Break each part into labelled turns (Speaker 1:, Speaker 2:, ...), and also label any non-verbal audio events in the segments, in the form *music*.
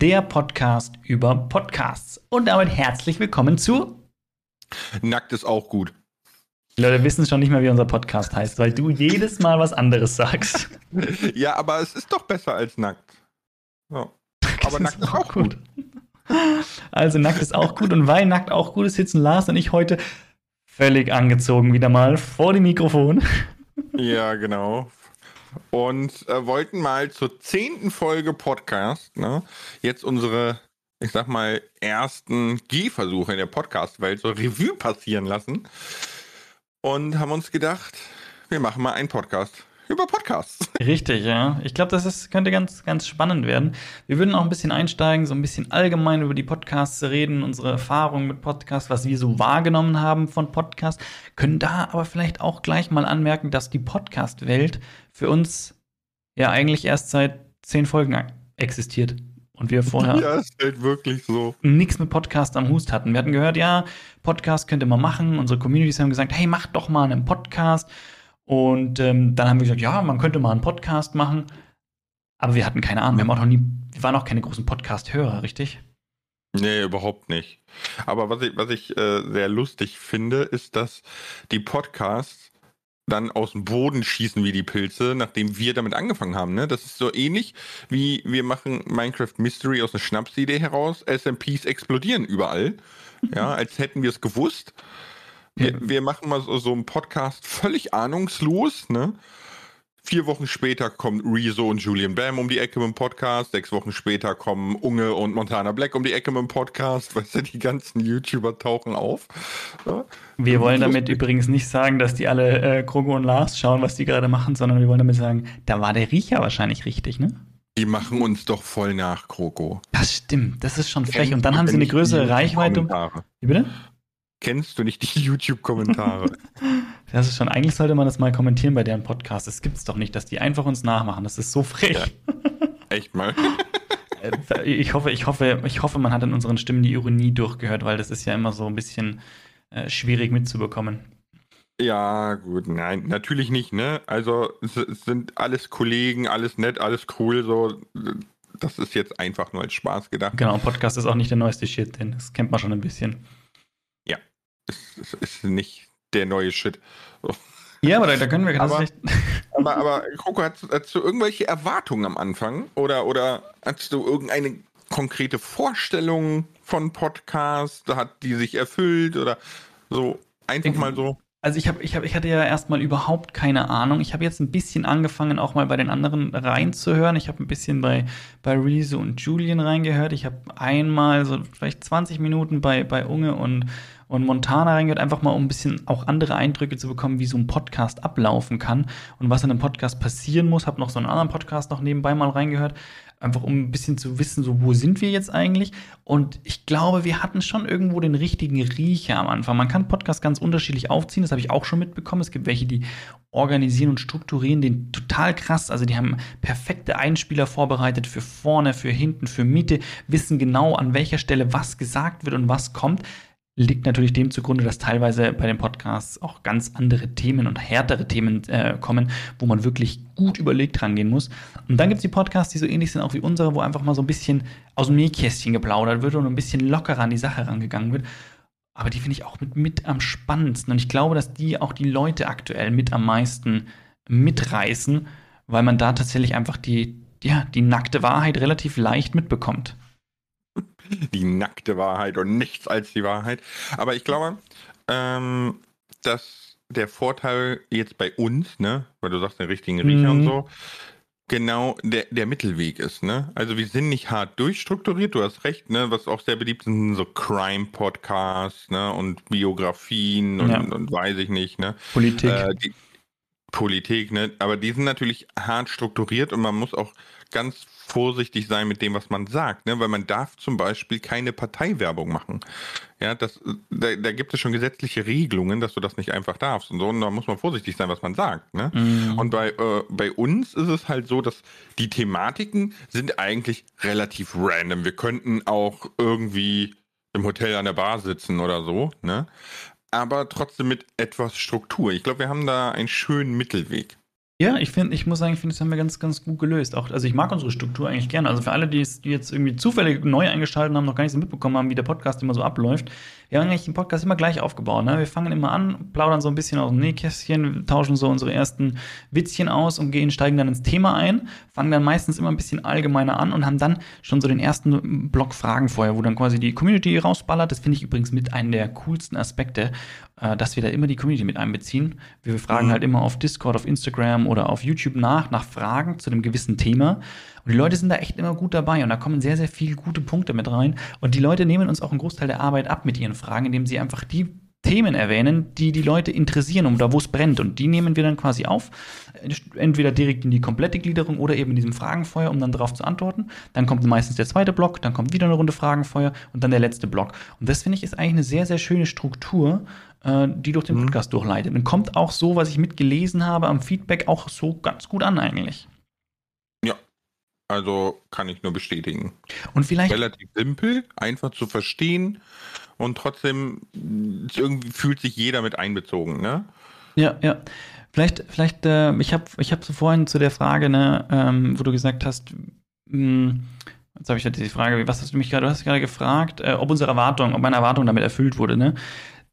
Speaker 1: der Podcast über Podcasts. Und damit herzlich willkommen zu
Speaker 2: Nackt ist auch gut.
Speaker 1: Die Leute wissen schon nicht mehr, wie unser Podcast heißt, weil du jedes Mal was anderes sagst. *laughs*
Speaker 2: ja, aber es ist doch besser als nackt.
Speaker 1: So. Aber nackt ist auch gut. Also nackt ist auch gut und weil nackt auch gut ist, sitzen Lars und ich heute völlig angezogen wieder mal vor dem Mikrofon.
Speaker 2: Ja, genau. Und äh, wollten mal zur zehnten Folge Podcast, ne, jetzt unsere, ich sag mal, ersten Gehversuche in der Podcast-Welt so Revue passieren lassen. Und haben uns gedacht, wir machen mal einen Podcast über Podcasts. *laughs*
Speaker 1: Richtig, ja. Ich glaube, das ist, könnte ganz, ganz spannend werden. Wir würden auch ein bisschen einsteigen, so ein bisschen allgemein über die Podcasts reden, unsere Erfahrungen mit Podcasts, was wir so wahrgenommen haben von Podcasts, können da aber vielleicht auch gleich mal anmerken, dass die Podcast-Welt für uns ja eigentlich erst seit zehn Folgen existiert. Und wir vorher
Speaker 2: ja, ist halt wirklich so.
Speaker 1: nichts mit Podcast am Hust hatten. Wir hatten gehört, ja, Podcast könnte man machen. Unsere Communities haben gesagt, hey, mach doch mal einen Podcast. Und ähm, dann haben wir gesagt, ja, man könnte mal einen Podcast machen. Aber wir hatten keine Ahnung. Wir haben auch noch nie, wir waren auch keine großen Podcast-Hörer, richtig?
Speaker 2: Nee, überhaupt nicht. Aber was ich, was ich äh, sehr lustig finde, ist, dass die Podcasts dann aus dem Boden schießen wie die Pilze, nachdem wir damit angefangen haben. Ne? Das ist so ähnlich wie wir machen Minecraft Mystery aus einer Schnapsidee heraus. SMPs explodieren überall. Ja, als hätten wir es gewusst. Wir, wir machen mal so, so einen Podcast völlig ahnungslos, ne? Vier Wochen später kommen Rezo und Julian Bam um die Ecke mit dem Podcast. Sechs Wochen später kommen Unge und Montana Black um die Ecke mit dem Podcast. *laughs* Weißt du, die ganzen YouTuber tauchen auf.
Speaker 1: Ja? Wir wollen damit übrigens nicht sagen, dass die alle äh, Krogo und Lars schauen, was die gerade machen, sondern wir wollen damit sagen, da war der Riecher wahrscheinlich richtig, ne?
Speaker 2: Die machen uns doch voll nach, Kroko.
Speaker 1: Das stimmt, das ist schon frech. Und dann haben sie eine größere Reichweite.
Speaker 2: Wie bitte? Kennst du nicht die *laughs* YouTube-Kommentare. *laughs*
Speaker 1: Das ist schon, eigentlich sollte man das mal kommentieren bei deren Podcast. Es gibt es doch nicht, dass die einfach uns nachmachen. Das ist so frech. Ja. *laughs*
Speaker 2: Echt mal.
Speaker 1: Äh, ich hoffe, ich hoffe, ich hoffe, man hat in unseren Stimmen die Ironie durchgehört, weil das ist ja immer so ein bisschen äh, schwierig mitzubekommen.
Speaker 2: Ja, gut, nein, natürlich nicht, ne? Also es, es sind alles Kollegen, alles nett, alles cool, so. Das ist jetzt einfach nur als Spaß gedacht.
Speaker 1: Genau, Podcast ist auch nicht der neueste Shit, denn das kennt man schon ein bisschen
Speaker 2: ist, ist nicht der neue Shit.
Speaker 1: Ja, aber da, können wir
Speaker 2: ganz aber, *laughs* aber, aber Coco, hast, hast, du irgendwelche Erwartungen am Anfang? Oder, oder hast du irgendeine konkrete Vorstellung von Podcast? Hat die sich erfüllt? Oder so einfach mal so?
Speaker 1: Also ich, hab, ich, hab, ich hatte ja erstmal überhaupt keine Ahnung. Ich habe jetzt ein bisschen angefangen, auch mal bei den anderen reinzuhören. Ich habe ein bisschen bei, bei Rezo und Julian reingehört. Ich habe einmal so vielleicht 20 Minuten bei, bei Unge und, und Montana reingehört, einfach mal um ein bisschen auch andere Eindrücke zu bekommen, wie so ein Podcast ablaufen kann und was in einem Podcast passieren muss. Habe noch so einen anderen Podcast noch nebenbei mal reingehört, einfach um ein bisschen zu wissen, so wo sind wir jetzt eigentlich. Und ich glaube, wir hatten schon irgendwo den richtigen Riecher am Anfang. Man kann Podcasts ganz unterschiedlich aufziehen, das habe ich auch schon mitbekommen. Es gibt welche, die organisieren und strukturieren den total krass. Also die haben perfekte Einspieler vorbereitet für vorne, für hinten, für Miete, wissen genau, an welcher Stelle was gesagt wird und was kommt liegt natürlich dem zugrunde, dass teilweise bei den Podcasts auch ganz andere Themen und härtere Themen äh, kommen, wo man wirklich gut überlegt rangehen muss. Und dann gibt es die Podcasts, die so ähnlich sind auch wie unsere, wo einfach mal so ein bisschen aus dem Nähkästchen geplaudert wird und ein bisschen lockerer an die Sache rangegangen wird. Aber die finde ich auch mit, mit am spannendsten. Und ich glaube, dass die auch die Leute aktuell mit am meisten mitreißen, weil man da tatsächlich einfach die, ja, die nackte Wahrheit relativ leicht mitbekommt
Speaker 2: die nackte Wahrheit und nichts als die Wahrheit. Aber ich glaube, ähm, dass der Vorteil jetzt bei uns, ne, weil du sagst den richtigen Riecher mhm. und so, genau der, der Mittelweg ist, ne? Also wir sind nicht hart durchstrukturiert, du hast recht, ne? Was auch sehr beliebt sind, so Crime-Podcasts, ne? Und Biografien und, ja. und, weiß ich nicht, ne?
Speaker 1: Politik. Äh,
Speaker 2: die, Politik, ne? Aber die sind natürlich hart strukturiert und man muss auch ganz vorsichtig sein mit dem, was man sagt, ne? weil man darf zum Beispiel keine Parteiwerbung machen. Ja, das, da, da, gibt es schon gesetzliche Regelungen, dass du das nicht einfach darfst und so. Und da muss man vorsichtig sein, was man sagt. Ne? Mhm. Und bei, äh, bei uns ist es halt so, dass die Thematiken sind eigentlich relativ random. Wir könnten auch irgendwie im Hotel an der Bar sitzen oder so, ne? Aber trotzdem mit etwas Struktur. Ich glaube, wir haben da einen schönen Mittelweg.
Speaker 1: Ja, ich finde, ich muss sagen, ich finde, das haben wir ganz, ganz gut gelöst. Auch, also ich mag unsere Struktur eigentlich gerne. Also für alle, die, es, jetzt irgendwie zufällig neu eingeschaltet haben, noch gar nicht so mitbekommen haben, wie der Podcast immer so abläuft. Wir haben eigentlich den Podcast immer gleich aufgebaut. Ne? Wir fangen immer an, plaudern so ein bisschen aus dem Nähkästchen, tauschen so unsere ersten Witzchen aus und gehen, steigen dann ins Thema ein, fangen dann meistens immer ein bisschen allgemeiner an und haben dann schon so den ersten Block Fragen vorher, wo dann quasi die Community rausballert. Das finde ich übrigens mit einem der coolsten Aspekte, äh, dass wir da immer die Community mit einbeziehen. Wir fragen mhm. halt immer auf Discord, auf Instagram oder auf YouTube nach, nach Fragen zu einem gewissen Thema. Und die Leute sind da echt immer gut dabei und da kommen sehr, sehr viele gute Punkte mit rein. Und die Leute nehmen uns auch einen Großteil der Arbeit ab mit ihren Fragen, indem sie einfach die Themen erwähnen, die die Leute interessieren und da wo es brennt. Und die nehmen wir dann quasi auf, entweder direkt in die komplette Gliederung oder eben in diesem Fragenfeuer, um dann darauf zu antworten. Dann kommt meistens der zweite Block, dann kommt wieder eine Runde Fragenfeuer und dann der letzte Block. Und das finde ich ist eigentlich eine sehr, sehr schöne Struktur, äh, die durch den mhm. Podcast mhm. durchleitet. Und kommt auch so, was ich mitgelesen habe am Feedback, auch so ganz gut an eigentlich.
Speaker 2: Ja, also kann ich nur bestätigen.
Speaker 1: Und vielleicht.
Speaker 2: Relativ simpel, einfach zu verstehen und trotzdem irgendwie fühlt sich jeder mit einbezogen, ne?
Speaker 1: Ja, ja. Vielleicht, vielleicht, äh, ich habe ich hab so vorhin zu der Frage, ne, ähm, wo du gesagt hast, mh, hm, jetzt habe ich ja diese Frage, was hast du mich gerade, du hast gerade gefragt, äh, ob unsere Erwartung, ob meine Erwartung damit erfüllt wurde, ne?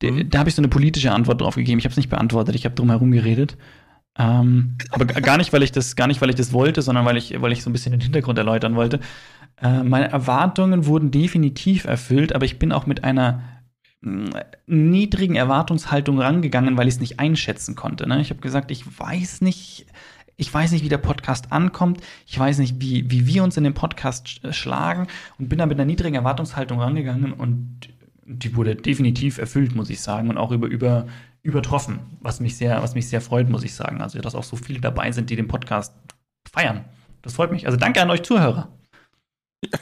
Speaker 1: Mhm. Da habe ich so eine politische Antwort drauf gegeben. Ich habe es nicht beantwortet, ich habe drum herum geredet. Ähm, aber gar nicht, weil ich das, gar nicht, weil ich das wollte, sondern weil ich, weil ich so ein bisschen den Hintergrund erläutern wollte. Äh, meine Erwartungen wurden definitiv erfüllt, aber ich bin auch mit einer mm, niedrigen Erwartungshaltung rangegangen, weil ich es nicht einschätzen konnte. Ne? Ich habe gesagt, ich weiß nicht, ich weiß nicht, wie der Podcast ankommt. Ich weiß nicht, wie, wie wir uns in dem Podcast sch schlagen und bin da mit einer niedrigen Erwartungshaltung rangegangen und die wurde definitiv erfüllt, muss ich sagen, und auch über, über, übertroffen, was mich sehr, was mich sehr freut, muss ich sagen. Also, dass auch so viele dabei sind, die den Podcast feiern. Das freut mich. Also danke an euch Zuhörer. *laughs*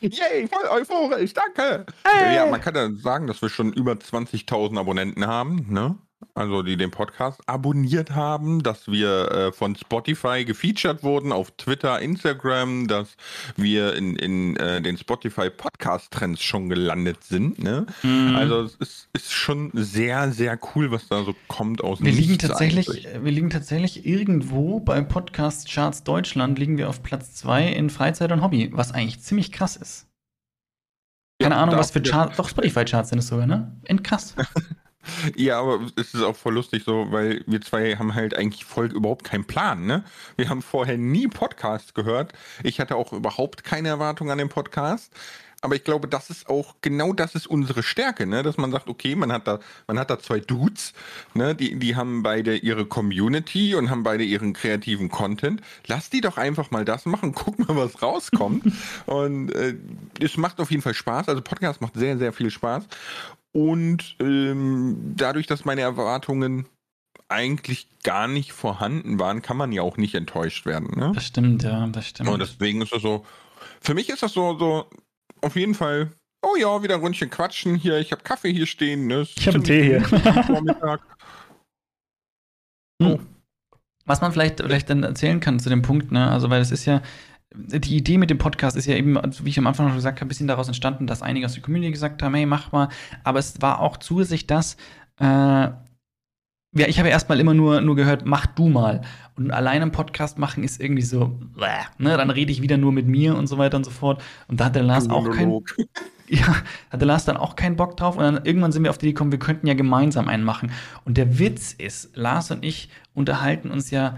Speaker 2: Yay, voll euphorisch, danke. Hey. Ja, man kann ja sagen, dass wir schon über 20.000 Abonnenten haben, ne? Also die den Podcast abonniert haben, dass wir äh, von Spotify gefeatured wurden auf Twitter, Instagram, dass wir in, in äh, den Spotify Podcast Trends schon gelandet sind. Ne? Mhm. Also es ist, ist, schon sehr, sehr cool, was da so kommt aus
Speaker 1: wir liegen tatsächlich, eigentlich. Wir liegen tatsächlich irgendwo bei Podcast Charts Deutschland liegen wir auf Platz 2 in Freizeit und Hobby, was eigentlich ziemlich krass ist. Keine ja, Ahnung, was für Charts, doch Spotify Charts sind es sogar, ne? Endkrass. *laughs* *laughs*
Speaker 2: Ja, aber es ist auch voll lustig so, weil wir zwei haben halt eigentlich voll überhaupt keinen Plan, ne? Wir haben vorher nie Podcasts gehört. Ich hatte auch überhaupt keine Erwartung an den Podcast. Aber ich glaube, das ist auch, genau das ist unsere Stärke, ne? Dass man sagt, okay, man hat da, man hat da zwei Dudes, ne? Die, die haben beide ihre Community und haben beide ihren kreativen Content. Lass die doch einfach mal das machen, *laughs* guck mal, was rauskommt. *laughs* und äh, es macht auf jeden Fall Spaß. Also Podcast macht sehr, sehr viel Spaß. Und ähm, dadurch, dass meine Erwartungen eigentlich gar nicht vorhanden waren, kann man ja auch nicht enttäuscht werden. Ne?
Speaker 1: Das stimmt, ja, das stimmt.
Speaker 2: Und deswegen ist das so, für mich ist das so, so auf jeden Fall, oh ja, wieder ein Rundchen quatschen hier, ich habe Kaffee hier stehen. Ne?
Speaker 1: Ich habe einen Tee hier. Vormittag. *laughs* Hm. Was man vielleicht, vielleicht dann erzählen kann zu dem Punkt, ne, also weil es ist ja, die Idee mit dem Podcast ist ja eben, wie ich am Anfang schon gesagt habe, ein bisschen daraus entstanden, dass einige aus der Community gesagt haben, hey, mach mal. Aber es war auch zusätzlich das, äh, ja, ich habe erstmal immer nur, nur gehört, mach du mal. Und allein einen Podcast machen ist irgendwie so, ne, dann rede ich wieder nur mit mir und so weiter und so fort. Und da hat der Lars auch keinen. *laughs* Ja, hatte Lars dann auch keinen Bock drauf. Und dann irgendwann sind wir auf die Idee gekommen, wir könnten ja gemeinsam einen machen. Und der Witz ist, Lars und ich unterhalten uns ja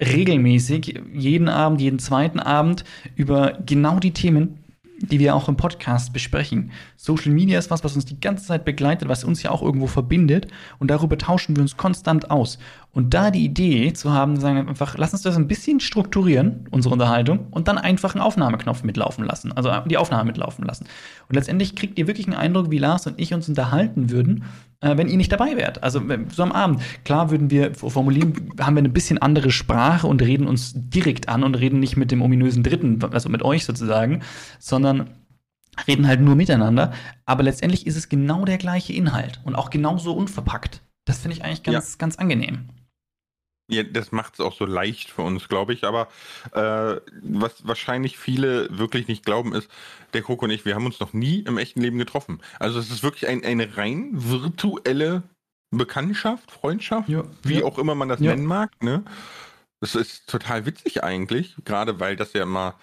Speaker 1: regelmäßig, jeden Abend, jeden zweiten Abend über genau die Themen, die wir auch im Podcast besprechen. Social Media ist was, was uns die ganze Zeit begleitet, was uns ja auch irgendwo verbindet und darüber tauschen wir uns konstant aus. Und da die Idee zu haben, sagen wir einfach, lass uns das ein bisschen strukturieren, unsere Unterhaltung, und dann einfach einen Aufnahmeknopf mitlaufen lassen, also die Aufnahme mitlaufen lassen. Und letztendlich kriegt ihr wirklich einen Eindruck, wie Lars und ich uns unterhalten würden, äh, wenn ihr nicht dabei wärt. Also so am Abend. Klar würden wir formulieren, haben wir eine bisschen andere Sprache und reden uns direkt an und reden nicht mit dem ominösen Dritten, also mit euch sozusagen, sondern reden halt nur miteinander. Aber letztendlich ist es genau der gleiche Inhalt und auch genauso unverpackt. Das finde ich eigentlich ganz, ja. ganz angenehm.
Speaker 2: Ja, das macht es auch so leicht für uns, glaube ich. Aber äh, was wahrscheinlich viele wirklich nicht glauben, ist, der Kroko und ich, wir haben uns noch nie im echten Leben getroffen. Also es ist wirklich ein, eine rein virtuelle Bekanntschaft, Freundschaft,
Speaker 1: Ja,
Speaker 2: wie
Speaker 1: ja.
Speaker 2: auch immer man das nennen mag, ne? Das ist total witzig eigentlich, gerade weil das ja immer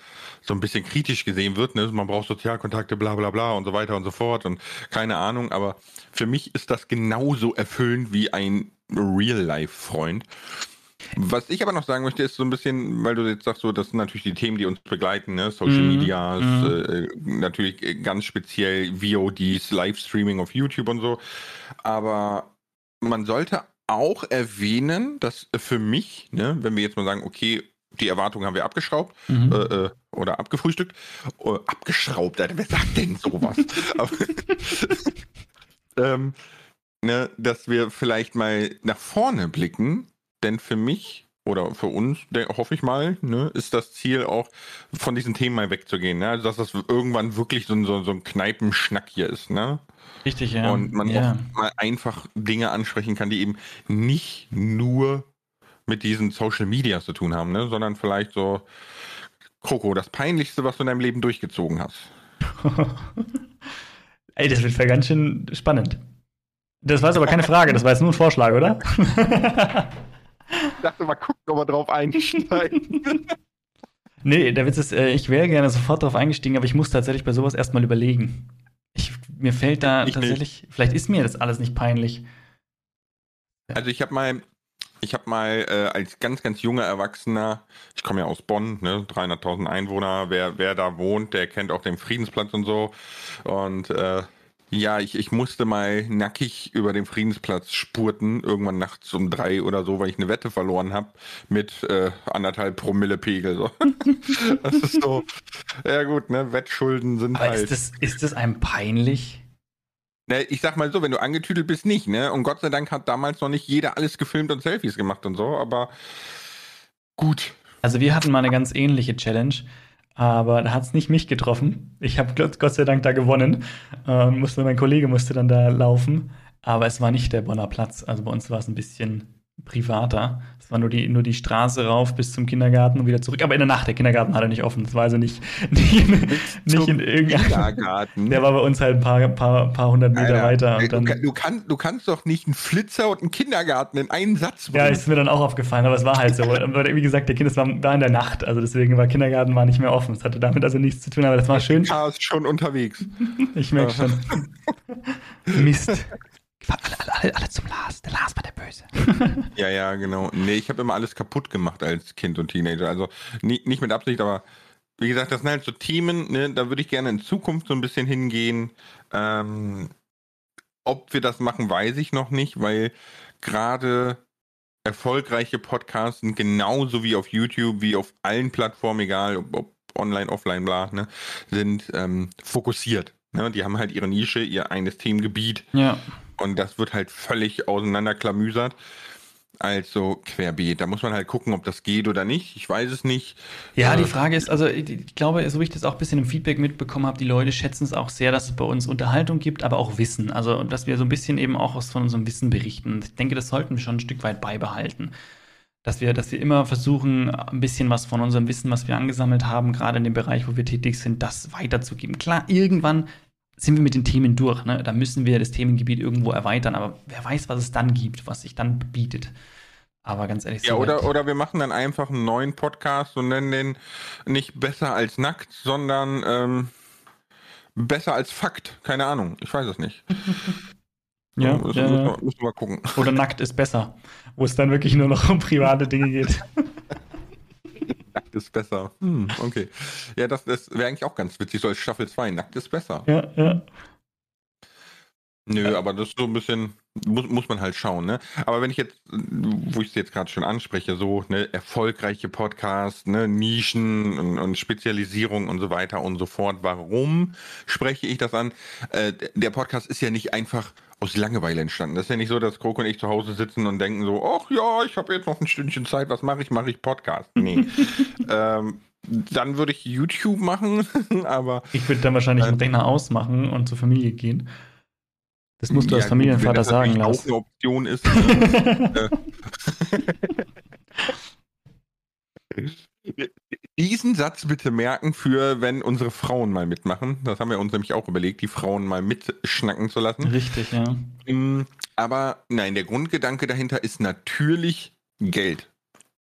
Speaker 2: so ein bisschen kritisch gesehen wird. Ne? Man braucht Sozialkontakte, bla bla bla und so weiter und so fort und keine Ahnung. Aber für mich ist das genauso erfüllend wie ein Real-Life-Freund. Was ich aber noch sagen möchte, ist so ein bisschen, weil du jetzt sagst, so, das sind natürlich die Themen, die uns begleiten, ne? Social
Speaker 1: Mhm,
Speaker 2: Medias,
Speaker 1: mhm.
Speaker 2: äh, natürlich äh, ganz speziell VODs, Livestreaming auf YouTube und so. Aber man sollte auch erwähnen, dass für mich, ne, wenn wir jetzt mal sagen, okay, die Erwartungen haben wir abgeschraubt
Speaker 1: Mhm.
Speaker 2: äh, äh, oder abgefrühstückt, äh, abgeschraubt, Alter, wer sagt denn sowas? *laughs* Ähm, ne, dass wir vielleicht mal nach vorne blicken, denn für mich oder für uns, hoffe ich mal, ne, ist das Ziel auch, von diesen Themen mal wegzugehen. Ne? Also, dass das irgendwann wirklich so ein, so, so ein Kneipenschnack hier ist. Ne?
Speaker 1: Richtig, ja.
Speaker 2: Und man
Speaker 1: ja.
Speaker 2: auch mal einfach Dinge ansprechen kann, die eben nicht nur mit diesen Social Media zu tun haben, ne? sondern vielleicht so, Kroko, das Peinlichste, was du in deinem Leben durchgezogen hast. *laughs*
Speaker 1: Ey, das wird ja ganz schön spannend. Das war jetzt aber keine Frage, das war jetzt nur ein Vorschlag, oder? *laughs*
Speaker 2: Ich dachte mal, gucken, ob wir drauf einsteigen. *laughs*
Speaker 1: nee, der Witz ist, äh, ich wäre gerne sofort drauf eingestiegen, aber ich muss tatsächlich bei sowas erstmal überlegen. Ich, mir fällt da
Speaker 2: Ich nicht.
Speaker 1: tatsächlich, vielleicht ist mir das alles nicht peinlich.
Speaker 2: Also ich habe mal, ich habe mal äh, als ganz, ganz junger Erwachsener, ich komme ja aus Bonn, ne, 300.000 Einwohner, wer, wer da wohnt, der kennt auch den Friedensplatz und so. Und äh, ja, ich, ich musste mal nackig über den Friedensplatz spurten, irgendwann nachts um drei oder so, weil ich eine Wette verloren habe mit äh, anderthalb Promille Pegel. So. *laughs* das ist so, ja gut, ne, Wettschulden sind
Speaker 1: Aber
Speaker 2: halt.
Speaker 1: ist das, ist das einem peinlich?
Speaker 2: Ne, ich sag mal so, wenn du angetüdelt bist, nicht, ne? Und Gott sei Dank hat damals noch nicht jeder alles gefilmt und Selfies gemacht und so, aber gut.
Speaker 1: Also wir hatten mal eine ganz ähnliche Challenge, aber da hat es nicht mich getroffen. Ich habe Gott, sei Dank da gewonnen. Ähm, musste, mein Kollege musste dann da laufen, aber es war nicht der Bonner Platz. Also bei uns war es ein bisschen privater. Es war nur die, nur die Straße rauf bis zum Kindergarten und wieder zurück. Aber in der Nacht, der Kindergarten hatte nicht offen. Das war also nicht, *laughs* nicht, in, nicht in irgendeinem.
Speaker 2: Kindergarten.
Speaker 1: Der war bei uns halt ein paar, paar, paar hundert Meter
Speaker 2: Alter,
Speaker 1: weiter. Und
Speaker 2: du,
Speaker 1: dann,
Speaker 2: kann- du, kann, du kannst doch nicht einen Flitzer und einen Kindergarten in einen Satz
Speaker 1: Ja,
Speaker 2: bringen.
Speaker 1: ist mir dann auch aufgefallen, aber es war halt so. *laughs* Wie gesagt, der Kind das war, war in der Nacht, also deswegen war Kindergarten war nicht mehr offen. Es hatte damit also nichts zu tun, aber das war schön.
Speaker 2: Ja, ist schon unterwegs.
Speaker 1: Ich merke schon. *laughs* Mist. Alle, alle, alle zum Lars. Der Lars war der Böse. *laughs*
Speaker 2: Ja, ja, genau. Nee, ich habe immer alles kaputt gemacht als Kind und Teenager. Also nie, nicht mit Absicht, aber wie gesagt, das sind halt so Themen, ne, da würde ich gerne in Zukunft so ein bisschen hingehen. Ähm, ob wir das machen, weiß ich noch nicht, weil gerade erfolgreiche Podcasts sind genauso wie auf YouTube, wie auf allen Plattformen, egal ob, ob online, offline, bla, ne, sind ähm, fokussiert. Ne? Die haben halt ihre Nische, ihr eines Themengebiet.
Speaker 1: Ja.
Speaker 2: Und das wird halt völlig auseinanderklamüsert. Also querbeet. Da muss man halt gucken, ob das geht oder nicht. Ich weiß es nicht.
Speaker 1: Ja,
Speaker 2: Äh,
Speaker 1: die Frage ist, also ich ich glaube, so wie ich das auch ein bisschen im Feedback mitbekommen habe, die Leute schätzen es auch sehr, dass es bei uns Unterhaltung gibt, aber auch Wissen. Also, dass wir so ein bisschen eben auch aus von unserem Wissen berichten. Ich denke, das sollten wir schon ein Stück weit beibehalten. Dass wir, dass wir immer versuchen, ein bisschen was von unserem Wissen, was wir angesammelt haben, gerade in dem Bereich, wo wir tätig sind, das weiterzugeben. Klar, irgendwann sind wir mit den Themen durch. Ne? Da müssen wir das Themengebiet irgendwo erweitern, aber wer weiß, was es dann gibt, was sich dann bietet. Aber ganz ehrlich,
Speaker 2: Ja,
Speaker 1: so
Speaker 2: oder, oder wir machen dann einfach einen neuen Podcast und nennen den nicht besser als nackt, sondern ähm, besser als Fakt. Keine Ahnung. Ich weiß es nicht. *laughs*
Speaker 1: ja,
Speaker 2: müssen,
Speaker 1: ja, ja.
Speaker 2: müssen wir gucken.
Speaker 1: Oder *laughs* nackt ist besser, wo es dann wirklich nur noch um private Dinge geht. *laughs*
Speaker 2: Nackt ist besser. Hm, okay. Ja, das, das wäre eigentlich auch ganz witzig, so als Staffel 2. Nackt ist besser.
Speaker 1: Ja, ja.
Speaker 2: Nö, aber das ist so ein bisschen, muss, muss man halt schauen, ne? Aber wenn ich jetzt, wo ich es jetzt gerade schon anspreche, so, ne, erfolgreiche Podcasts, ne, Nischen und, und Spezialisierung und so weiter und so fort, warum spreche ich das an? Äh, der Podcast ist ja nicht einfach aus Langeweile entstanden. Das ist ja nicht so, dass Kroko und ich zu Hause sitzen und denken so, ach ja, ich habe jetzt noch ein Stündchen Zeit, was mache ich? Mache ich Podcast? Nee. *laughs* ähm, dann würde ich YouTube machen, *laughs* aber
Speaker 1: Ich würde dann wahrscheinlich den
Speaker 2: Äh,
Speaker 1: Rechner ausmachen und zur Familie gehen. Das musst du
Speaker 2: Ja,
Speaker 1: als
Speaker 2: gut,
Speaker 1: Familienvater
Speaker 2: das
Speaker 1: sagen, Lars.
Speaker 2: auch eine Option ist. *laughs* ne? Äh, Diesen Satz bitte merken für, wenn unsere Frauen mal mitmachen. Das haben wir uns nämlich auch überlegt, die Frauen mal mitschnacken zu lassen.
Speaker 1: Richtig, ja.
Speaker 2: Mm, Aber nein, der Grundgedanke dahinter ist natürlich Geld.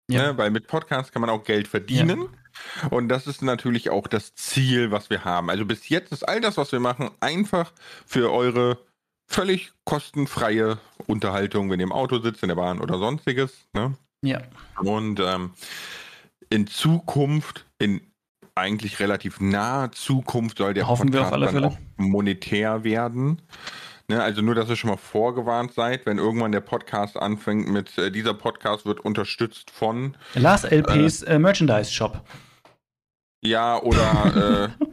Speaker 2: Ja. Ne? Weil mit Podcasts kann man auch Geld verdienen. Ja. Und das ist natürlich auch das Ziel, was wir haben. Also bis jetzt ist all das, was wir machen, einfach für eure völlig kostenfreie Unterhaltung, wenn ihr im Auto sitzt, in der Bahn oder sonstiges. Ne?
Speaker 1: Ja.
Speaker 2: Und ähm, in Zukunft, in eigentlich relativ naher Zukunft soll der
Speaker 1: Hoffen Podcast dann auch
Speaker 2: monetär werden. Ne, also nur, dass ihr schon mal vorgewarnt seid, wenn irgendwann der Podcast anfängt mit, äh, dieser Podcast wird unterstützt von
Speaker 1: Lars LPs äh, äh, Merchandise Shop.
Speaker 2: Ja, oder *laughs* äh,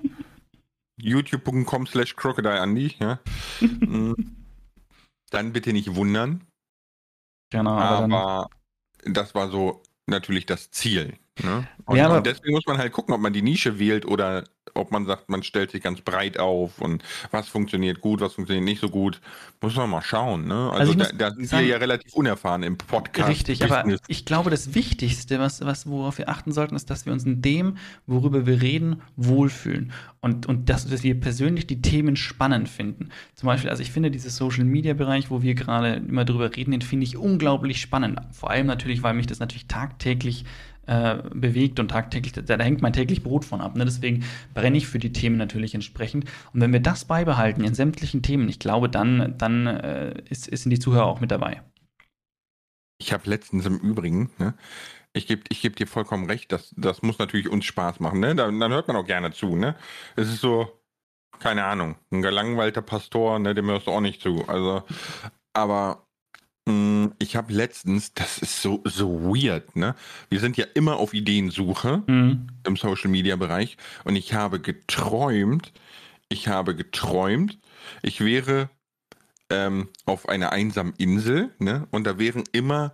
Speaker 2: youtube.com slash crocodile Andy. Ja? Mm. dann bitte nicht wundern.
Speaker 1: Genau,
Speaker 2: aber, aber das war so natürlich das Ziel. Ne? Und, ja, und, deswegen muss man halt gucken, ob man die Nische wählt oder ob man sagt, man stellt sich ganz breit auf und was funktioniert gut, was funktioniert nicht so gut. Muss man mal schauen. Ne? Also, also da, da, sind wir ja relativ unerfahren im Podcast.
Speaker 1: Richtig, Business. aber ich glaube, das Wichtigste, was, was, worauf wir achten sollten, ist, dass wir uns in dem, worüber wir reden, wohlfühlen. Und, und dass, dass wir persönlich die Themen spannend finden. Zum Beispiel, also ich finde diesen Social-Media-Bereich, wo wir gerade immer drüber reden, den finde ich unglaublich spannend. Vor allem natürlich, weil mich das natürlich tagtäglich äh, bewegt und tagtäglich, da, da, hängt mein täglich Brot von ab. Ne? Deswegen brenne ich für die Themen natürlich entsprechend. Und wenn wir das beibehalten in sämtlichen Themen, ich glaube, dann, dann äh, ist, sind die Zuhörer auch mit dabei.
Speaker 2: Ich habe letztens im Übrigen, ne, ich gebe ich geb dir vollkommen recht, das, das muss natürlich uns Spaß machen. Ne? Dann, dann hört man auch gerne zu. Ne? Es ist so, keine Ahnung, ein gelangweilter Pastor, ne, dem hörst du auch nicht zu. Also, aber ich habe letztens, das ist so, so weird, ne? Wir sind ja immer auf Ideensuche mhm. im Social Media Bereich und ich habe geträumt, ich habe geträumt, ich wäre ähm, auf einer einsamen Insel, ne? Und da wären immer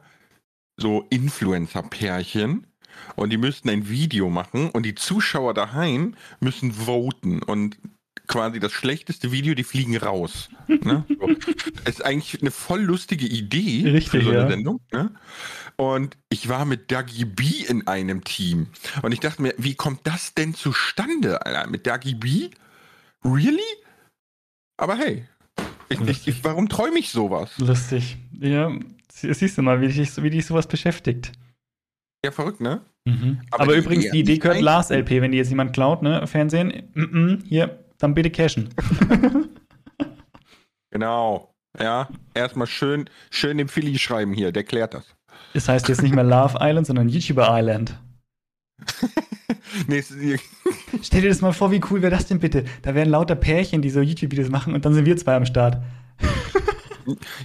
Speaker 2: so Influencer-Pärchen und die müssten ein Video machen und die Zuschauer daheim müssen voten und quasi das schlechteste Video, die fliegen raus. Ne? So. *laughs* ist eigentlich eine voll lustige Idee
Speaker 1: Richtig, für so eine ja.
Speaker 2: Sendung. Ne? Und ich war mit Dagi B in einem Team. Und ich dachte mir, wie kommt das denn zustande, Alter? Mit Dagi B? Really? Aber hey, ich, ich, ich, warum träume ich sowas?
Speaker 1: Lustig. Ja, siehst du mal, wie dich, wie dich sowas beschäftigt.
Speaker 2: Ja, verrückt, ne?
Speaker 1: Mhm. Aber, Aber die, übrigens, die Idee gehört Lars LP, wenn die jetzt jemand klaut, ne? Fernsehen, mm -mm, hier, dann bitte cashen. *laughs*
Speaker 2: genau. Ja, erstmal schön, schön dem Philly schreiben hier, der klärt das.
Speaker 1: Das heißt jetzt nicht mehr Love Island, sondern YouTuber Island. *laughs* nee, *laughs* Stell dir das mal vor, wie cool wäre das denn bitte? Da wären lauter Pärchen, die so YouTube-Videos machen und dann sind wir zwei am Start.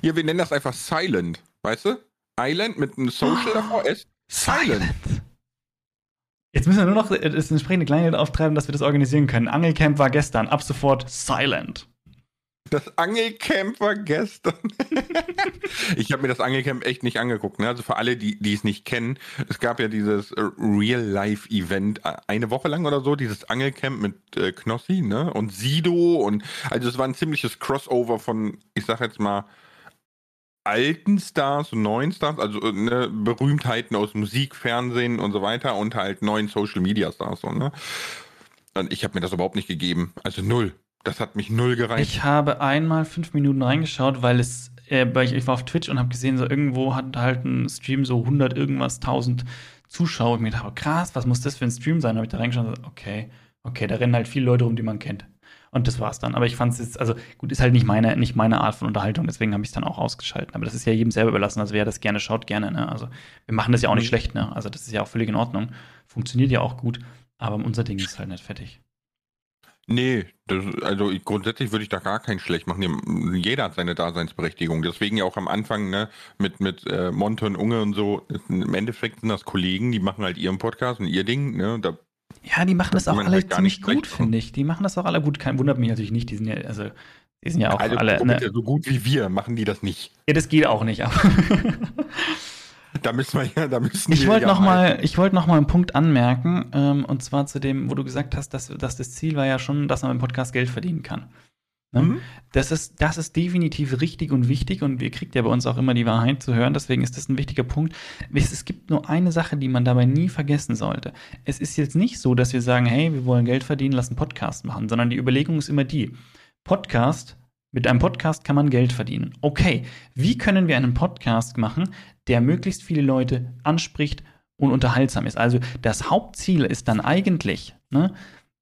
Speaker 2: ja, wir nennen das einfach Silent, weißt du? Island mit einem Social oh, davor ist Silent. Silent.
Speaker 1: Jetzt müssen wir nur noch das entsprechende Kleingeld auftreiben, dass wir das organisieren können. Angelcamp war gestern, ab sofort silent.
Speaker 2: Das Angelcamp war gestern. *laughs* ich habe mir das Angelcamp echt nicht angeguckt. Ne? Also für alle, die, die es nicht kennen, es gab ja dieses äh, Real-Life-Event äh, eine Woche lang oder so, dieses Angelcamp mit äh, Knossi ne? und Sido. Und also es war ein ziemliches Crossover von, ich sag jetzt mal, alten Stars und neuen Stars, also äh, ne, Berühmtheiten aus Musik, Fernsehen und so weiter und halt neuen Social Media Stars. So, ne? Und ich habe mir das überhaupt nicht gegeben. Also null. Das hat mich null gereicht.
Speaker 1: Ich habe einmal fünf Minuten reingeschaut, weil es, äh, weil ich, ich, war auf Twitch und habe gesehen, so irgendwo hat halt ein Stream so 100 irgendwas, 1000 Zuschauer. Und mir dachte, krass, was muss das für ein Stream sein? habe ich da reingeschaut und so, okay, okay, da rennen halt viele Leute rum, die man kennt. Und das war's dann. Aber ich fand es jetzt, also gut, ist halt nicht meine, nicht meine Art von Unterhaltung, deswegen habe ich es dann auch ausgeschaltet. Aber das ist ja jedem selber überlassen. Also wer das gerne schaut, gerne. Ne? Also wir machen das ja auch nicht mhm. schlecht, ne? Also das ist ja auch völlig in Ordnung. Funktioniert ja auch gut. Aber unser Ding ist halt nicht fertig.
Speaker 2: Nee, das, also grundsätzlich würde ich da gar keinen schlecht machen. Jeder hat seine Daseinsberechtigung. Deswegen ja auch am Anfang ne, mit, mit äh, Monte und Unge und so. Im Endeffekt sind das Kollegen, die machen halt ihren Podcast und ihr Ding. Ne, da
Speaker 1: ja, die machen das, das auch alle halt ziemlich gut, finde ich. Die machen das auch alle gut. Kein wundert mich natürlich nicht. Die sind ja, also, die sind ja auch also, alle.
Speaker 2: Ne? So gut wie wir machen die das nicht.
Speaker 1: Ja, das geht auch nicht. *laughs*
Speaker 2: da müssen wir ja, da müssen
Speaker 1: ich wollte ja noch mal, ich wollte noch mal einen Punkt anmerken, ähm, und zwar zu dem, wo du gesagt hast, dass, dass das Ziel war ja schon, dass man im Podcast Geld verdienen kann. Ne? Mhm. Das, ist, das ist definitiv richtig und wichtig und ihr kriegt ja bei uns auch immer die Wahrheit zu hören, deswegen ist das ein wichtiger Punkt. Es gibt nur eine Sache, die man dabei nie vergessen sollte. Es ist jetzt nicht so, dass wir sagen, hey, wir wollen Geld verdienen, lass einen Podcast machen, sondern die Überlegung ist immer die, Podcast Mit einem Podcast kann man Geld verdienen. Okay, wie können wir einen Podcast machen, der möglichst viele Leute anspricht und unterhaltsam ist? Also das Hauptziel ist dann eigentlich, ne,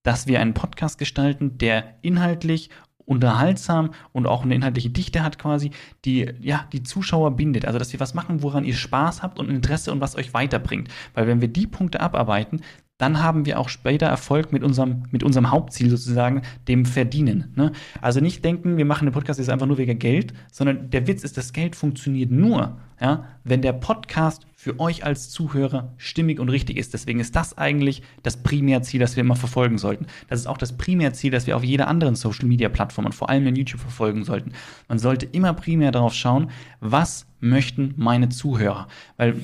Speaker 1: dass wir einen Podcast gestalten, der inhaltlich unterhaltsam und auch eine inhaltliche Dichte hat quasi, die ja die Zuschauer bindet. Also dass wir was machen, woran ihr Spaß habt und Interesse und was euch weiterbringt. Weil wenn wir die Punkte abarbeiten, dann haben wir auch später Erfolg mit unserem, mit unserem Hauptziel sozusagen, dem Verdienen. Ne? Also nicht denken, wir machen den Podcast jetzt einfach nur wegen Geld, sondern der Witz ist, das Geld funktioniert nur, ja, wenn der Podcast für euch als Zuhörer stimmig und richtig ist. Deswegen ist das eigentlich das Primärziel, das wir immer verfolgen sollten. Das ist auch das Primärziel, das wir auf jeder anderen Social-Media-Plattform und vor allem in YouTube verfolgen sollten. Man sollte immer primär darauf schauen, was möchten meine Zuhörer. Weil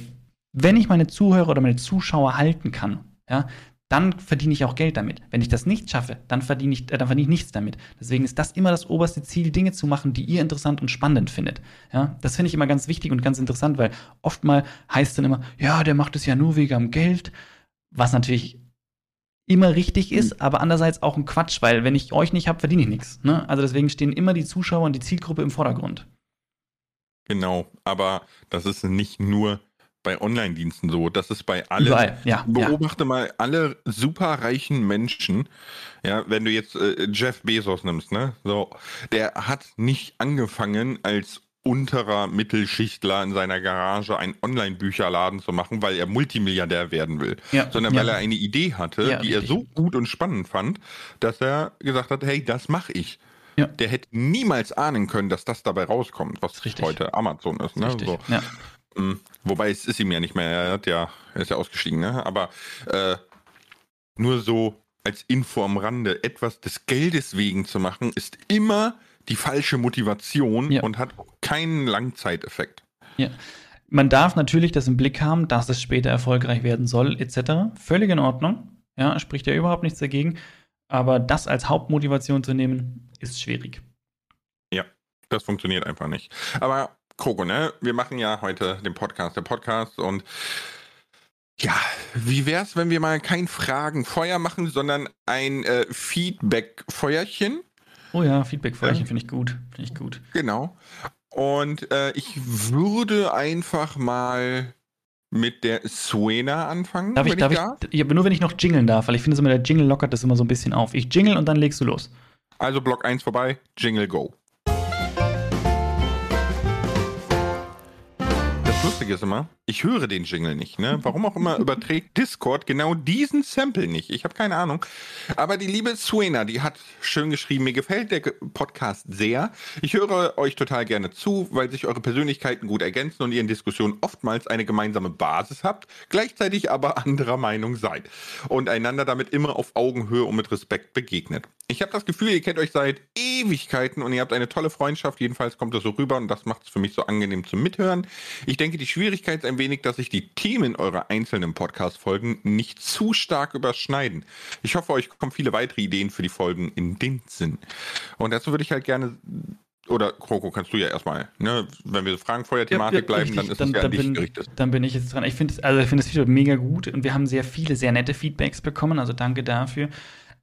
Speaker 1: wenn ich meine Zuhörer oder meine Zuschauer halten kann, ja, dann verdiene ich auch Geld damit. Wenn ich das nicht schaffe, dann verdiene ich, äh, dann verdiene ich nichts damit. Deswegen ist das immer das oberste Ziel, Dinge zu machen, die ihr interessant und spannend findet. Ja, das finde ich immer ganz wichtig und ganz interessant, weil oftmal heißt dann immer, ja, der macht es ja nur wegen Geld, was natürlich immer richtig ist, mhm. aber andererseits auch ein Quatsch, weil wenn ich euch nicht habe, verdiene ich nichts. Ne? Also deswegen stehen immer die Zuschauer und die Zielgruppe im Vordergrund.
Speaker 2: Genau, aber das ist nicht nur bei Online-Diensten so. Das ist bei allen. Überall, ja, Beobachte ja. mal alle superreichen Menschen. Ja, wenn du jetzt äh, Jeff Bezos nimmst, ne? So, der hat nicht angefangen als unterer Mittelschichtler in seiner Garage einen Online-Bücherladen zu machen, weil er Multimilliardär werden will, ja, sondern ja. weil er eine Idee hatte, ja, die richtig. er so gut und spannend fand, dass er gesagt hat, hey, das mache ich. Der hätte niemals ahnen können, dass das dabei rauskommt, was richtig. heute Amazon ist. Ne? So. Hm, wobei es ist ihm ja nicht mehr, er, hat ja, er ist ja ausgestiegen, ne? Aber äh, nur so als Info am Rande, etwas des Geldes wegen zu machen, ist immer die falsche Motivation ja. und hat keinen Langzeiteffekt.
Speaker 1: Ja. Man darf natürlich das im Blick haben, dass es später erfolgreich werden soll, etc. Völlig in Ordnung. Ja, spricht ja überhaupt nichts dagegen. Aber das als Hauptmotivation zu nehmen, ist schwierig.
Speaker 2: Ja, das funktioniert einfach nicht. Aber Kroko, ne? Wir machen ja heute den Podcast, der Podcast und ja, wie wär's, wenn wir mal kein Fragenfeuer machen, sondern ein äh, Feedback-Feuerchen?
Speaker 1: Oh ja, Feedback-Feuerchen ja. finde ich gut. Finde ich gut.
Speaker 2: Genau. Und äh, ich würde einfach mal mit der Suena anfangen.
Speaker 1: Darf ich, darf ich, ich, nur wenn ich noch jingeln darf, weil ich finde, so mit der Jingle lockert das immer so ein bisschen auf. Ich jingle und dann legst du los.
Speaker 2: Also Block 1 vorbei, Jingle go. Ist immer, ich höre den Jingle nicht. Ne? Warum auch immer überträgt Discord genau diesen Sample nicht. Ich habe keine Ahnung. Aber die liebe Suena, die hat schön geschrieben, mir gefällt der Podcast sehr. Ich höre euch total gerne zu, weil sich eure Persönlichkeiten gut ergänzen und ihr in Diskussionen oftmals eine gemeinsame Basis habt, gleichzeitig aber anderer Meinung seid und einander damit immer auf Augenhöhe und mit Respekt begegnet. Ich habe das Gefühl, ihr kennt euch seit Ewigkeiten und ihr habt eine tolle Freundschaft. Jedenfalls kommt es so rüber und das macht es für mich so angenehm zum Mithören. Ich denke, die Schwierigkeit ist ein wenig, dass sich die Themen eurer einzelnen Podcast-Folgen nicht zu stark überschneiden. Ich hoffe, euch kommen viele weitere Ideen für die Folgen in den Sinn. Und dazu würde ich halt gerne oder Kroko, kannst du ja erstmal, ne? wenn wir so Fragenfeuer-Thematik ja, ja, bleiben, dann ist dann, es ja
Speaker 1: dann an dich gerichtet. Dann bin ich jetzt dran. Ich finde also ich das Video mega gut und wir haben sehr viele, sehr nette Feedbacks bekommen, also danke dafür.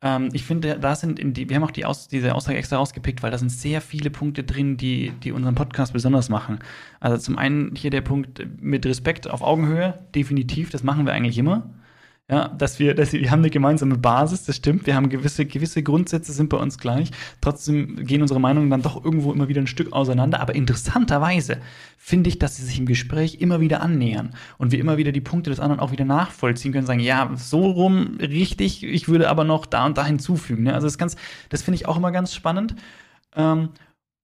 Speaker 1: Ähm, ich finde, da sind die, wir haben auch die Aus, diese Aussage extra rausgepickt, weil da sind sehr viele Punkte drin, die, die unseren Podcast besonders machen. Also zum einen hier der Punkt mit Respekt auf Augenhöhe, definitiv, das machen wir eigentlich immer. Ja, dass wir, dass wir, wir haben eine gemeinsame Basis, das stimmt. Wir haben gewisse, gewisse Grundsätze sind bei uns gleich. Trotzdem gehen unsere Meinungen dann doch irgendwo immer wieder ein Stück auseinander. Aber interessanterweise finde ich, dass sie sich im Gespräch immer wieder annähern und wir immer wieder die Punkte des anderen auch wieder nachvollziehen können, sagen, ja, so rum richtig, ich würde aber noch da und da hinzufügen. Ne? Also das ganz, das finde ich auch immer ganz spannend. Ähm,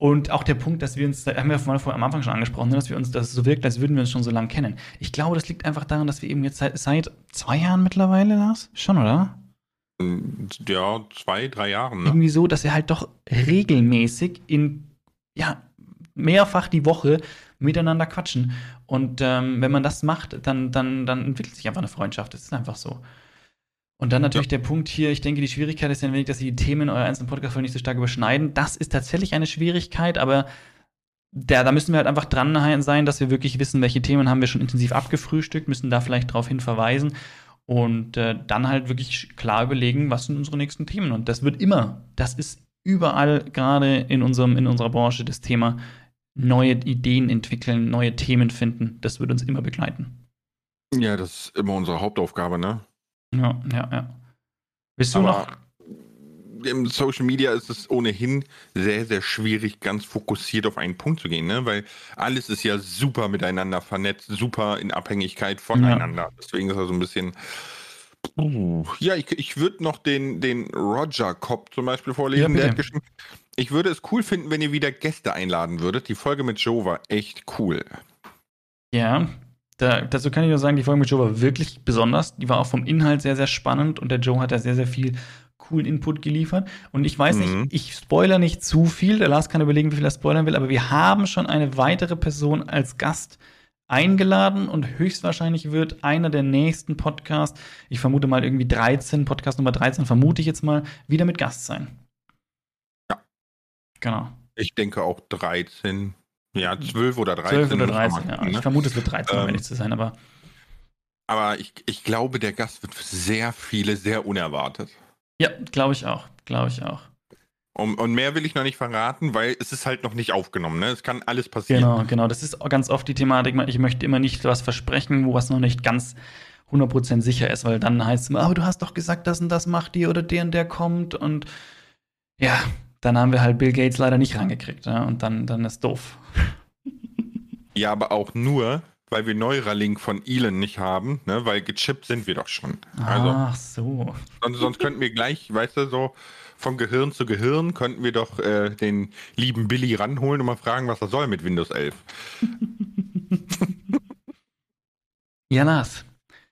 Speaker 1: und auch der Punkt, dass wir uns, haben wir vorhin am Anfang schon angesprochen, ne, dass wir uns, dass es so wirkt, als würden wir uns schon so lange kennen. Ich glaube, das liegt einfach daran, dass wir eben jetzt seit, seit zwei Jahren mittlerweile, Lars? Schon, oder?
Speaker 2: Ja, zwei, drei Jahren.
Speaker 1: Ne? Irgendwie so, dass wir halt doch regelmäßig in, ja, mehrfach die Woche miteinander quatschen. Und ähm, wenn man das macht, dann, dann, dann entwickelt sich einfach eine Freundschaft. Das ist einfach so. Und dann natürlich ja. der Punkt hier, ich denke, die Schwierigkeit ist ja ein wenig, dass die Themen in eurer einzelnen podcast nicht so stark überschneiden. Das ist tatsächlich eine Schwierigkeit, aber da, da müssen wir halt einfach dran sein, dass wir wirklich wissen, welche Themen haben wir schon intensiv abgefrühstückt, müssen da vielleicht darauf hin verweisen und äh, dann halt wirklich klar überlegen, was sind unsere nächsten Themen. Und das wird immer, das ist überall, gerade in, unserem, in unserer Branche, das Thema neue Ideen entwickeln, neue Themen finden. Das wird uns immer begleiten.
Speaker 2: Ja, das ist immer unsere Hauptaufgabe, ne?
Speaker 1: Ja, ja, ja. Bist du
Speaker 2: Aber
Speaker 1: noch?
Speaker 2: Im Social Media ist es ohnehin sehr, sehr schwierig, ganz fokussiert auf einen Punkt zu gehen, ne? Weil alles ist ja super miteinander vernetzt, super in Abhängigkeit voneinander. Deswegen ist er so ein bisschen. Uh, ja, ich, ich würde noch den, den Roger Cobb zum Beispiel
Speaker 1: Ja,
Speaker 2: vorlesen.
Speaker 1: bitte.
Speaker 2: Der hat geschrieben, ich würde es cool finden, wenn ihr wieder Gäste einladen würdet. Die Folge mit Joe war echt cool.
Speaker 1: Ja, da, dazu kann ich nur sagen, die Folge mit Joe war wirklich besonders. Die war auch vom Inhalt sehr, sehr spannend und der Joe hat da sehr, sehr viel coolen Input geliefert. Und ich weiß
Speaker 2: Mhm.
Speaker 1: nicht, ich spoiler nicht zu viel. Der Lars kann überlegen, wie viel er spoilern will, aber wir haben schon eine weitere Person als Gast eingeladen und höchstwahrscheinlich wird einer der nächsten Podcasts, ich vermute mal irgendwie 13, Podcast Nummer 13, vermute ich jetzt mal, wieder mit Gast sein.
Speaker 2: Ja.
Speaker 1: Genau.
Speaker 2: Ich denke auch 13. Ja, 12 oder 13.
Speaker 1: 12 oder
Speaker 2: muss man
Speaker 1: 13,
Speaker 2: mal
Speaker 1: ja. Ich
Speaker 2: ne?
Speaker 1: vermute, es wird 13, um
Speaker 2: Ähm,
Speaker 1: ehrlich zu sein, aber
Speaker 2: Aber ich, ich glaube, der Gast wird für sehr viele sehr unerwartet.
Speaker 1: ja, glaube ich auch. Glaube ich auch.
Speaker 2: Und, und mehr will ich noch nicht verraten, weil es ist halt noch nicht aufgenommen. Ne? Es kann alles passieren.
Speaker 1: Genau, genau. Das ist auch ganz oft die Thematik. Ich möchte immer nicht was versprechen, wo was noch nicht ganz 100% sicher ist, weil dann heißt es immer, aber du hast doch gesagt, das und das macht die oder der und der kommt und ja, dann haben wir halt Bill Gates leider nicht rangekriegt ja? und dann, dann ist doof.
Speaker 2: Ja, aber auch nur, weil wir Neuralink von Elon nicht haben, ne? weil gechippt sind wir doch schon. Also,
Speaker 1: Ach so.
Speaker 2: sonst, sonst könnten wir gleich, weißt du, so von Gehirn zu Gehirn könnten wir doch äh, den lieben Billy ranholen und mal fragen, was er soll mit Windows 11.
Speaker 1: Ja, Lars.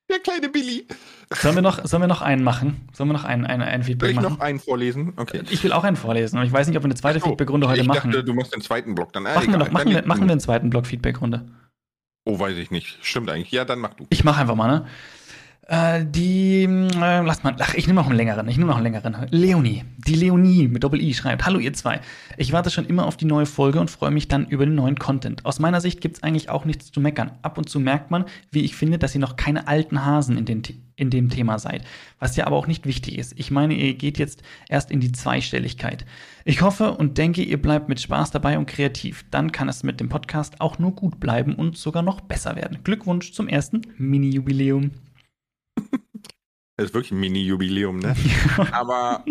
Speaker 2: Der kleine Billy.
Speaker 1: Sollen wir noch, sollen wir noch einen machen? Sollen wir noch einen, einen, einen
Speaker 2: Soll
Speaker 1: Feedback
Speaker 2: ich
Speaker 1: machen?
Speaker 2: noch einen vorlesen? Okay.
Speaker 1: Ich will auch einen vorlesen und ich weiß nicht, ob wir eine zweite
Speaker 2: so,
Speaker 1: Feedbackrunde heute
Speaker 2: ich
Speaker 1: machen.
Speaker 2: dachte, du machst den zweiten Block dann. Ah,
Speaker 1: machen wir, noch, machen, wir, machen wir einen zweiten Block Feedbackrunde.
Speaker 2: Oh, weiß ich nicht. Stimmt eigentlich. Ja, dann mach du.
Speaker 1: Ich mache einfach mal, ne? Äh, die, äh, lass mal, ach, ich nehme noch einen längeren, ich nehme noch einen längeren. Leonie, die Leonie mit Doppel-I schreibt, hallo ihr zwei. Ich warte schon immer auf die neue Folge und freue mich dann über den neuen Content. Aus meiner Sicht gibt's eigentlich auch nichts zu meckern. Ab und zu merkt man, wie ich finde, dass ihr noch keine alten Hasen in, den, in dem Thema seid. Was ja aber auch nicht wichtig ist. Ich meine, ihr geht jetzt erst in die Zweistelligkeit. Ich hoffe und denke, ihr bleibt mit Spaß dabei und kreativ. Dann kann es mit dem Podcast auch nur gut bleiben und sogar noch besser werden. Glückwunsch zum ersten Mini-Jubiläum.
Speaker 2: Das ist wirklich ein Mini-Jubiläum, ne? *laughs* Aber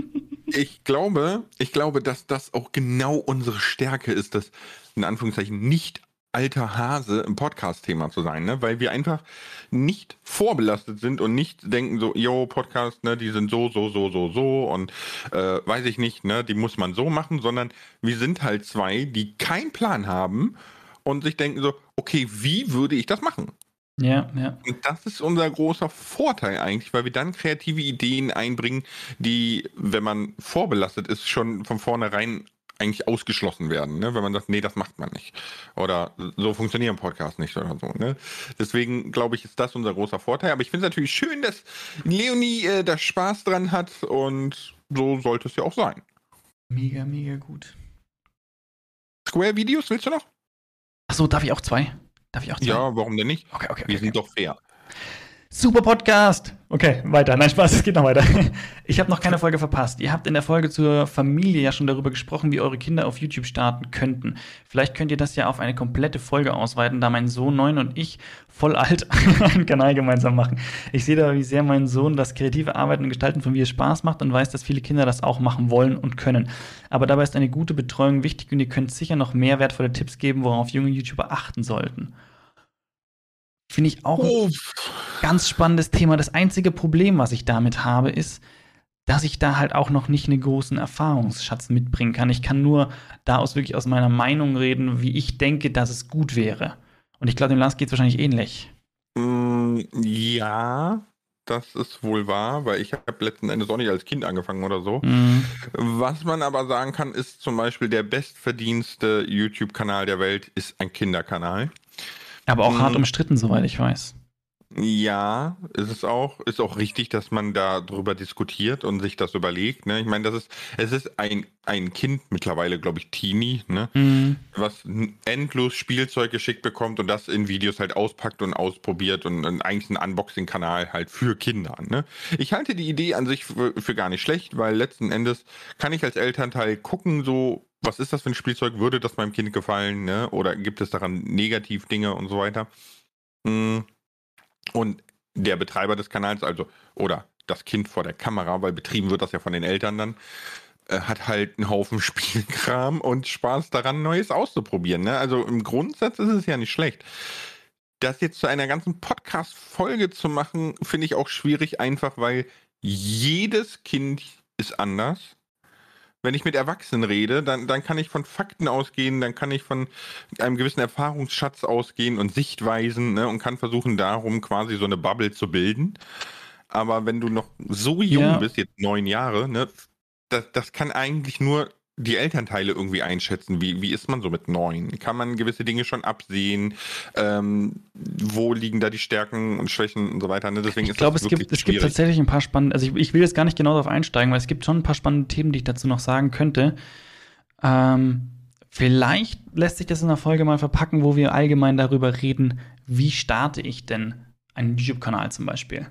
Speaker 2: ich glaube, ich glaube, dass das auch genau unsere Stärke ist, das in Anführungszeichen nicht alter Hase im Podcast-Thema zu sein, ne? Weil wir einfach nicht vorbelastet sind und nicht denken so, yo, Podcast, ne, die sind so, so, so, so, so und äh, weiß ich nicht, ne, die muss man so machen, sondern wir sind halt zwei, die keinen Plan haben und sich denken so, okay, wie würde ich das machen?
Speaker 1: Ja, ja.
Speaker 2: Und das ist unser großer Vorteil eigentlich, weil wir dann kreative Ideen einbringen, die, wenn man vorbelastet ist, schon von vornherein eigentlich ausgeschlossen werden, ne? wenn man sagt, nee, das macht man nicht. Oder so funktionieren Podcasts nicht oder so. Ne? Deswegen glaube ich, ist das unser großer Vorteil. Aber ich finde es natürlich schön, dass Leonie äh, da Spaß dran hat und so sollte es ja auch sein.
Speaker 1: Mega, mega gut.
Speaker 2: Square-Videos willst du noch?
Speaker 1: Achso, darf ich auch zwei? Darf ich auch zwei?
Speaker 2: Ja, warum denn nicht?
Speaker 1: Okay, okay, okay.
Speaker 2: Wir
Speaker 1: okay.
Speaker 2: sind doch fair.
Speaker 1: Super Podcast. Okay, weiter. Nein, Spaß, es geht noch weiter. *laughs* Ich habe noch keine Folge verpasst. Ihr habt in der Folge zur Familie ja schon darüber gesprochen, wie eure Kinder auf YouTube starten könnten. Vielleicht könnt ihr das ja auf eine komplette Folge ausweiten, da mein Sohn neun und ich voll alt *laughs* einen Kanal gemeinsam machen. Ich sehe da, wie sehr mein Sohn das kreative Arbeiten und Gestalten von Videos Spaß macht und weiß, dass viele Kinder das auch machen wollen und können. Aber dabei ist eine gute Betreuung wichtig und ihr könnt sicher noch mehr wertvolle Tipps geben, worauf junge YouTuber achten sollten. Finde ich auch ein ganz spannendes Thema. Das einzige Problem, was ich damit habe, ist, dass ich da halt auch noch nicht einen großen Erfahrungsschatz mitbringen kann. Ich kann nur da aus wirklich aus meiner Meinung reden, wie ich denke, dass es gut wäre. Und ich glaube, dem Lars geht es wahrscheinlich ähnlich.
Speaker 2: Mm, Ja, das ist wohl wahr, weil ich habe letzten Endes auch nicht als Kind angefangen oder so.
Speaker 1: Mhm.
Speaker 2: Was man aber sagen kann, ist zum Beispiel der bestverdienste YouTube-Kanal der Welt ist ein Kinderkanal.
Speaker 1: Aber auch
Speaker 2: Mhm.
Speaker 1: hart umstritten, soweit ich weiß.
Speaker 2: Ja, ist es auch. Ist auch richtig, dass man da drüber diskutiert und sich das überlegt. Ne? Ich meine, das ist, es ist ein, ein Kind, mittlerweile, glaube ich, Teenie, ne? Mhm. was endlos Spielzeug geschickt bekommt und das in Videos halt auspackt und ausprobiert und, und eigentlich ein Unboxing-Kanal halt für Kinder. Ne? Ich halte die Idee an sich für, für gar nicht schlecht, weil letzten Endes kann ich als Elternteil gucken, so, was ist das für ein Spielzeug? Würde das meinem Kind gefallen? Ne? Oder gibt es daran Negativ-Dinge und so weiter? Mhm. Und der Betreiber des Kanals, also, oder das Kind vor der Kamera, weil betrieben wird das ja von den Eltern dann, äh, hat halt einen Haufen *laughs* Spielkram und Spaß daran, Neues auszuprobieren. Ne? Also im Grundsatz ist es ja nicht schlecht. Das jetzt zu einer ganzen Podcast-Folge zu machen, finde ich auch schwierig, einfach weil jedes Kind ist anders wenn ich mit Erwachsenen rede, dann, dann kann ich von Fakten ausgehen, dann kann ich von einem gewissen Erfahrungsschatz ausgehen und Sichtweisen ne, und kann versuchen, darum quasi so eine Bubble zu bilden. Aber wenn du noch so jung ja. bist, jetzt neun Jahre, ne, das, das kann eigentlich nur die Elternteile irgendwie einschätzen? Wie, wie ist man so mit neun? Kann man gewisse Dinge schon absehen? Ähm, wo liegen da die Stärken und Schwächen und so weiter? Ne?
Speaker 1: Deswegen ich glaube, es, gibt, es gibt tatsächlich ein paar spannende, also ich, ich, will jetzt gar nicht genau darauf einsteigen, weil es gibt schon ein paar spannende Themen, die ich dazu noch sagen könnte. Ähm, vielleicht lässt sich das in einer Folge mal verpacken, wo wir allgemein darüber reden, wie starte ich denn einen YouTube-Kanal zum Beispiel?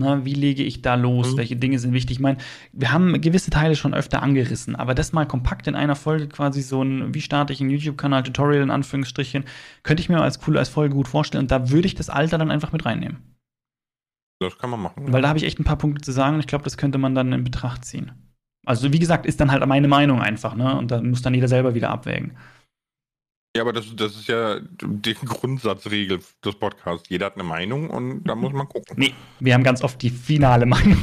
Speaker 1: Ne, wie lege ich da los? Mhm. Welche Dinge sind wichtig? Ich meine, wir haben gewisse Teile schon öfter angerissen, aber das mal kompakt in einer Folge quasi so ein, wie starte ich einen YouTube-Kanal, Tutorial in Anführungsstrichen, könnte ich mir als cool als Folge gut vorstellen. Und da würde ich das Alter dann einfach mit reinnehmen.
Speaker 2: Das kann man machen.
Speaker 1: Weil da habe ich echt ein paar Punkte zu sagen und ich glaube, das könnte man dann in Betracht ziehen. Also, wie gesagt, ist dann halt meine Meinung einfach, ne? Und da muss dann jeder selber wieder abwägen.
Speaker 2: Ja, aber das, das ist ja die Grundsatzregel des Podcasts. Jeder hat eine Meinung und da muss man gucken.
Speaker 1: Nee, wir haben ganz oft die finale Meinung.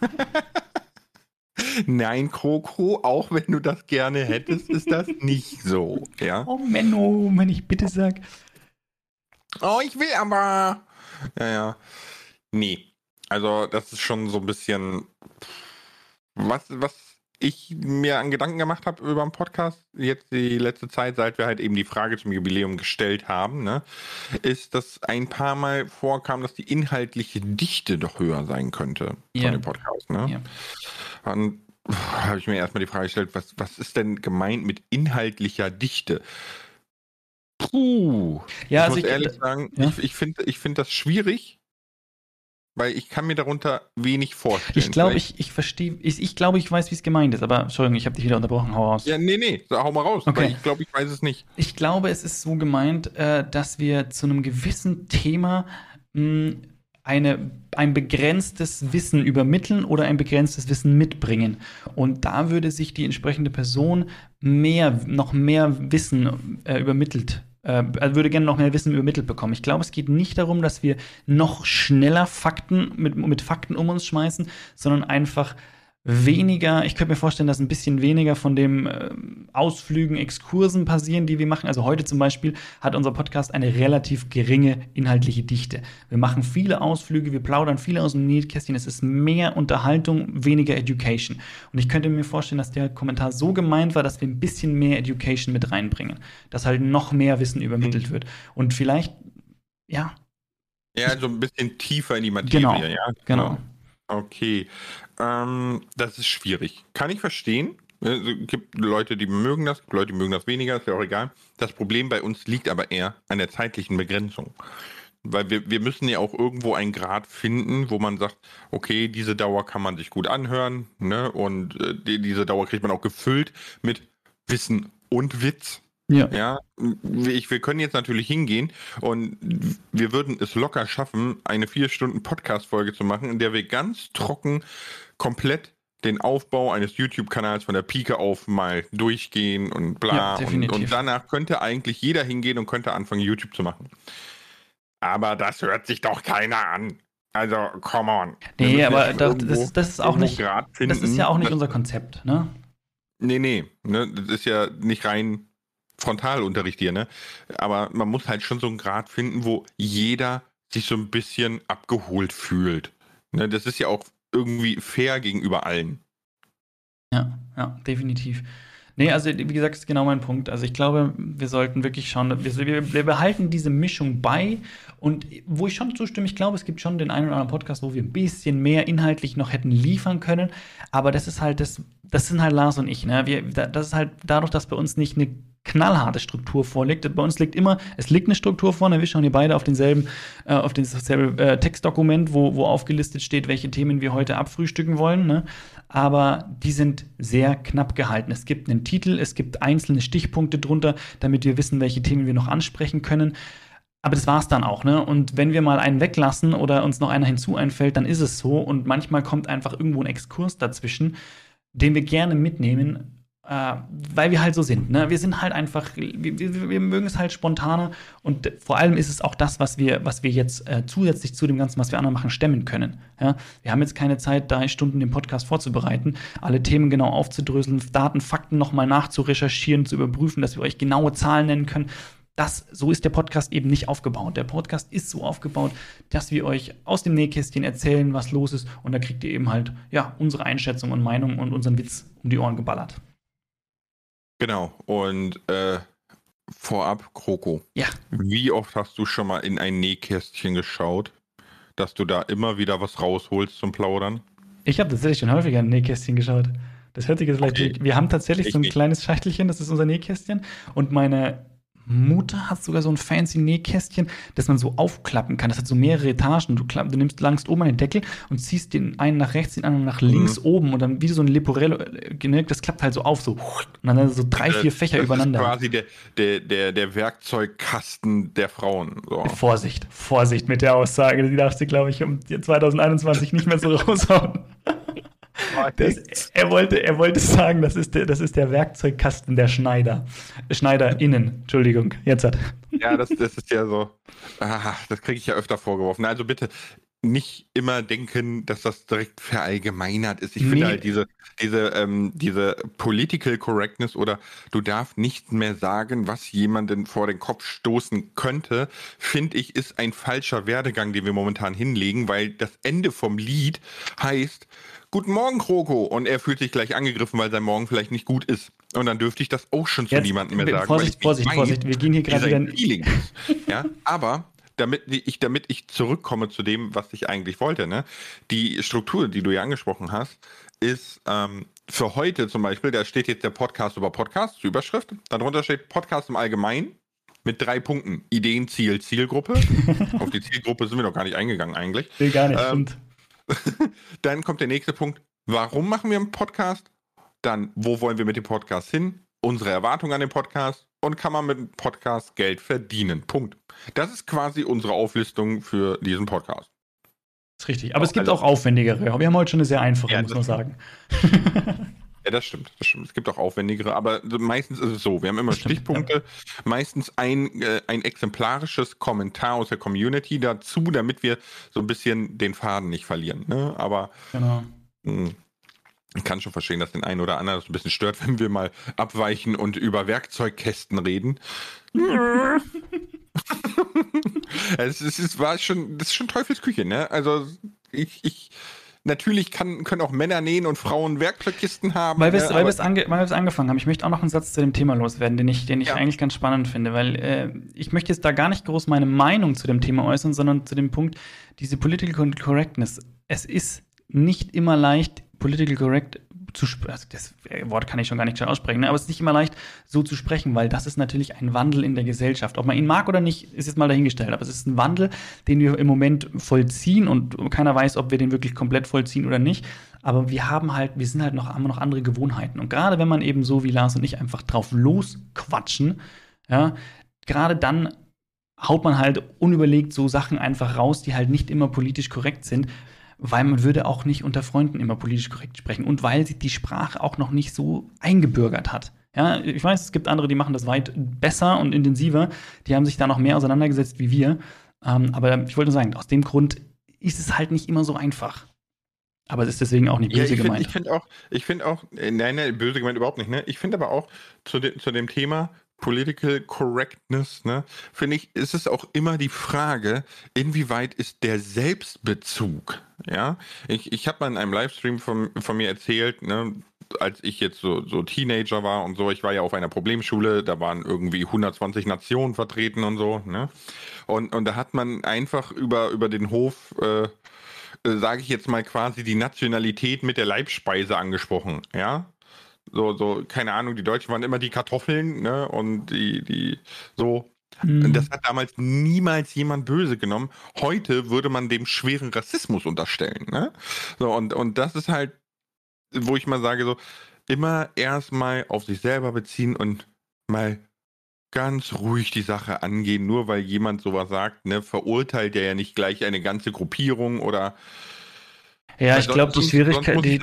Speaker 1: *laughs*
Speaker 2: Nein, Kroko, auch wenn du das gerne hättest, ist das nicht so. Ja?
Speaker 1: Oh Menno, wenn ich bitte sag.
Speaker 2: Oh, ich will aber. Ja, ja. Nee. Also, das ist schon so ein bisschen. Was, was ich mir an Gedanken gemacht habe über den Podcast, jetzt die letzte Zeit, seit wir halt eben die Frage zum Jubiläum gestellt haben, ne, ist, dass ein paar Mal vorkam, dass die inhaltliche Dichte doch höher sein könnte yeah. von dem Podcast. Ne? Yeah. Und habe ich mir erstmal die Frage gestellt, was, was ist denn gemeint mit inhaltlicher Dichte? Puh. Ja, ich also muss ich, ehrlich sagen, ja? ich, ich finde ich find das schwierig, weil ich kann mir darunter wenig vorstellen.
Speaker 1: Ich glaube, ich, ich verstehe, ich, ich glaube, ich weiß, wie es gemeint ist, aber Entschuldigung, ich habe dich wieder unterbrochen, hau raus.
Speaker 2: Ja, nee, nee, hau mal raus, okay. ich glaube, ich weiß es nicht.
Speaker 1: Ich glaube, es ist so gemeint, äh, dass wir zu einem gewissen Thema mh, eine, ein begrenztes Wissen übermitteln oder ein begrenztes Wissen mitbringen. Und da würde sich die entsprechende Person mehr, noch mehr Wissen äh, übermittelt äh, würde gerne noch mehr Wissen übermittelt bekommen. Ich glaube, es geht nicht darum, dass wir noch schneller Fakten mit, mit Fakten um uns schmeißen, sondern einfach weniger, ich könnte mir vorstellen, dass ein bisschen weniger von dem äh, Ausflügen, Exkursen passieren, die wir machen. Also heute zum Beispiel hat unser Podcast eine relativ geringe inhaltliche Dichte. Wir machen viele Ausflüge, wir plaudern viele aus dem Nähkästchen. Es ist mehr Unterhaltung, weniger Education. Und ich könnte mir vorstellen, dass der Kommentar so gemeint war, dass wir ein bisschen mehr Education mit reinbringen. Dass halt noch mehr Wissen übermittelt wird. Und vielleicht, ja.
Speaker 2: Ja, so ein bisschen tiefer in die Materie,
Speaker 1: genau,
Speaker 2: ja.
Speaker 1: Genau.
Speaker 2: Okay. Ähm, das ist schwierig. Kann ich verstehen. Es gibt Leute, die mögen das, Leute, die mögen das weniger, ist ja auch egal. Das Problem bei uns liegt aber eher an der zeitlichen Begrenzung. Weil wir, wir müssen ja auch irgendwo einen Grad finden, wo man sagt, okay, diese Dauer kann man sich gut anhören, ne? Und äh, die, diese Dauer kriegt man auch gefüllt mit Wissen und Witz. Ja. ja. Ich, wir können jetzt natürlich hingehen und wir würden es locker schaffen, eine vier Stunden Podcast-Folge zu machen, in der wir ganz trocken komplett den Aufbau eines YouTube-Kanals von der Pike auf mal durchgehen und bla. Ja, und, und, danach könnte eigentlich jeder hingehen und könnte anfangen, YouTube zu machen. Aber das hört sich doch keiner an. Also, come on.
Speaker 1: Nee, aber das, das, das, ist auch nicht. das ist ja auch nicht unser Konzept, ne?
Speaker 2: Nee, nee. Ne? Das ist ja nicht rein Frontalunterricht hier, ne? Aber man muss halt schon so einen Grad finden, wo jeder sich so ein bisschen abgeholt fühlt. Ne? Das ist ja auch irgendwie fair gegenüber allen.
Speaker 1: Ja, ja, definitiv. Nee, also wie gesagt, ist genau mein Punkt. Also ich glaube, wir sollten wirklich schauen, wir, wir, behalten diese Mischung bei. Und wo ich schon zustimme, ich glaube, es gibt schon den einen oder anderen Podcast, wo wir ein bisschen mehr inhaltlich noch hätten liefern können. Aber das ist halt, das, das sind halt Lars und ich. Ne? Wir, das ist halt dadurch, dass bei uns nicht eine knallharte Struktur vorliegt. Bei uns liegt immer, es liegt eine Struktur vor, ne? wir schauen hier beide auf denselben, äh, auf dasselbe äh, Textdokument, wo, wo aufgelistet steht, welche Themen wir heute abfrühstücken wollen. Ne? Aber die sind sehr knapp gehalten. Es gibt einen Titel, es gibt einzelne Stichpunkte drunter, damit wir wissen, welche Themen wir noch ansprechen können. Aber das war's dann auch, ne? Und wenn wir mal einen weglassen oder uns noch einer hinzu einfällt, dann ist es so. Und manchmal kommt einfach irgendwo ein Exkurs dazwischen, den wir gerne mitnehmen, äh, weil wir halt so sind. Ne? Wir sind halt einfach, wir, wir, wir, mögen es halt spontaner und vor allem ist es auch das, was wir, was wir jetzt äh, zusätzlich zu dem Ganzen, was wir anderen machen, stemmen können. Ja? Wir haben jetzt keine Zeit, drei Stunden den Podcast vorzubereiten, alle Themen genau aufzudröseln, Daten, Fakten nochmal nachzurecherchieren, zu überprüfen, dass wir euch genaue Zahlen nennen können. Das, so ist der Podcast eben nicht aufgebaut. Der Podcast ist so aufgebaut, dass wir euch aus dem Nähkästchen erzählen, was los ist. Und da kriegt ihr eben halt, ja, unsere Einschätzung und Meinung und unseren Witz um die Ohren geballert.
Speaker 2: Genau. Und äh, vorab, Kroko.
Speaker 1: Ja.
Speaker 2: Wie oft hast du schon mal in ein Nähkästchen geschaut, dass du da immer wieder was rausholst zum Plaudern?
Speaker 1: Ich habe tatsächlich schon häufiger in ein Nähkästchen geschaut. Das hört sich jetzt vielleicht. Okay. Wir haben tatsächlich ich so ein nicht. kleines Schachtelchen, das ist unser Nähkästchen. Und meine Mutter hat sogar so ein fancy Nähkästchen, das man so aufklappen kann. Das hat so mehrere Etagen. Du, klapp, du nimmst langst oben einen Deckel und ziehst den einen nach rechts, den anderen nach links mhm. oben und dann wie so ein Leporello, äh, das klappt halt so auf, so. Und dann so drei, äh, vier Fächer
Speaker 2: das
Speaker 1: übereinander.
Speaker 2: Das ist quasi der, der, der, der Werkzeugkasten der Frauen.
Speaker 1: So. Vorsicht, Vorsicht mit der Aussage. Die darfst du, glaube ich, um 2021 nicht mehr so raushauen. *laughs* Das, er, wollte, er wollte sagen, das ist, der, das ist der Werkzeugkasten der Schneider. SchneiderInnen, Entschuldigung, jetzt hat.
Speaker 2: Ja, das, das ist ja so. Ah, das kriege ich ja öfter vorgeworfen. Also bitte nicht immer denken, dass das direkt verallgemeinert ist. Ich nee. finde halt diese, diese, ähm, diese Political Correctness oder du darfst nicht mehr sagen, was jemanden vor den Kopf stoßen könnte, finde ich, ist ein falscher Werdegang, den wir momentan hinlegen, weil das Ende vom Lied heißt, Guten Morgen, Kroko. Und er fühlt sich gleich angegriffen, weil sein Morgen vielleicht nicht gut ist. Und dann dürfte ich das auch schon zu Jetzt, niemandem mehr sagen.
Speaker 1: Vorsicht, Vorsicht, mein, Vorsicht. Wir gehen hier gerade wieder. *laughs*
Speaker 2: ja, aber damit ich, damit ich zurückkomme zu dem, was ich eigentlich wollte, ne? Die Struktur, die du ja angesprochen hast, ist ähm, für heute zum Beispiel, da steht jetzt der Podcast über Podcast, Überschrift. Darunter steht Podcast im Allgemeinen mit drei Punkten. Ideen, Ziel, Zielgruppe. *laughs* Auf die Zielgruppe sind wir noch gar nicht eingegangen eigentlich.
Speaker 1: Will gar nicht, ähm, stimmt. *laughs*
Speaker 2: Dann kommt der nächste Punkt. Warum machen wir einen Podcast? Dann, wo wollen wir mit dem Podcast hin? Unsere Erwartungen an den Podcast und kann man mit dem Podcast Geld verdienen. Punkt. Das ist quasi unsere Auflistung für diesen Podcast.
Speaker 1: Das ist richtig. Aber es gibt also, auch aufwendigere. Wir haben heute schon eine sehr einfache, ja, muss man sagen. *laughs*
Speaker 2: Ja, das stimmt, das stimmt. Es gibt auch aufwendigere, aber meistens ist es so. Wir haben immer stimmt, Stichpunkte, ja. meistens ein, äh, ein exemplarisches Kommentar aus der Community dazu, damit wir so ein bisschen den Faden nicht verlieren. Ne? Aber genau. mh, hm, ich kann schon verstehen, dass den einen oder anderen das ein bisschen stört, *laughs* wenn wir mal abweichen und über Werkzeugkästen reden. *laughs* *laughs* es, ist, es war schon, das ist schon Teufelsküche, ne? Also ich, ich Natürlich kann, können auch Männer nähen und Frauen Werkzeugkisten haben.
Speaker 1: Weil wir es äh, ange angefangen haben. Ich möchte auch noch einen Satz zu dem Thema loswerden, den ich, den ich ja. eigentlich ganz spannend finde, weil äh, ich möchte jetzt da gar nicht groß meine Meinung zu dem Thema äußern, sondern zu dem Punkt, diese Political Correctness. Es ist nicht immer leicht, Political Correct zu also das Wort kann ich schon gar nicht aussprechen, ne? aber es ist nicht immer leicht, so zu sprechen, weil das ist natürlich ein Wandel in der Gesellschaft. Ob man ihn mag oder nicht, ist jetzt mal dahingestellt, aber es ist ein Wandel, den wir im Moment vollziehen und keiner weiß, ob wir den wirklich komplett vollziehen oder nicht. Aber wir haben halt, wir sind halt noch, haben noch andere Gewohnheiten. Und gerade wenn man eben so wie Lars und ich einfach drauf losquatschen, ja, gerade dann haut man halt unüberlegt so Sachen einfach raus, die halt nicht immer politisch korrekt sind, weil man würde auch nicht unter Freunden immer politisch korrekt sprechen und weil sich die Sprache auch noch nicht so eingebürgert hat. Ja, ich weiß, es gibt andere, die machen das weit besser und intensiver. Die haben sich da noch mehr auseinandergesetzt wie wir. Ähm, aber ich wollte nur sagen, aus dem Grund ist es halt nicht immer so einfach. Aber es ist deswegen auch nicht böse ja, gemeint.
Speaker 2: ich finde auch, ich finde auch, äh, nein, nein, böse gemeint überhaupt nicht. Ne? Ich finde aber auch zu, de, zu dem Thema, Political Correctness, ne, finde ich, ist es auch immer die Frage, inwieweit ist der Selbstbezug, ja? Ich, ich habe mal in einem Livestream von, von mir erzählt, ne, als ich jetzt so, so Teenager war und so, ich war ja auf einer Problemschule, da waren irgendwie 120 Nationen vertreten und so, ne? Und, und da hat man einfach über, über den Hof, äh, äh, sage ich jetzt mal quasi, die Nationalität mit der Leibspeise angesprochen, ja? So, so, keine Ahnung, die Deutschen waren immer die Kartoffeln, ne? Und die, die, so. Mhm. Das hat damals niemals jemand böse genommen. Heute würde man dem schweren Rassismus unterstellen, ne? So, und, und das ist halt, wo ich mal sage, so, immer erstmal auf sich selber beziehen und mal ganz ruhig die Sache angehen, nur weil jemand sowas sagt, ne, verurteilt er ja nicht gleich eine ganze Gruppierung oder.
Speaker 1: Ja, ich glaube, die Schwierigkeit, die,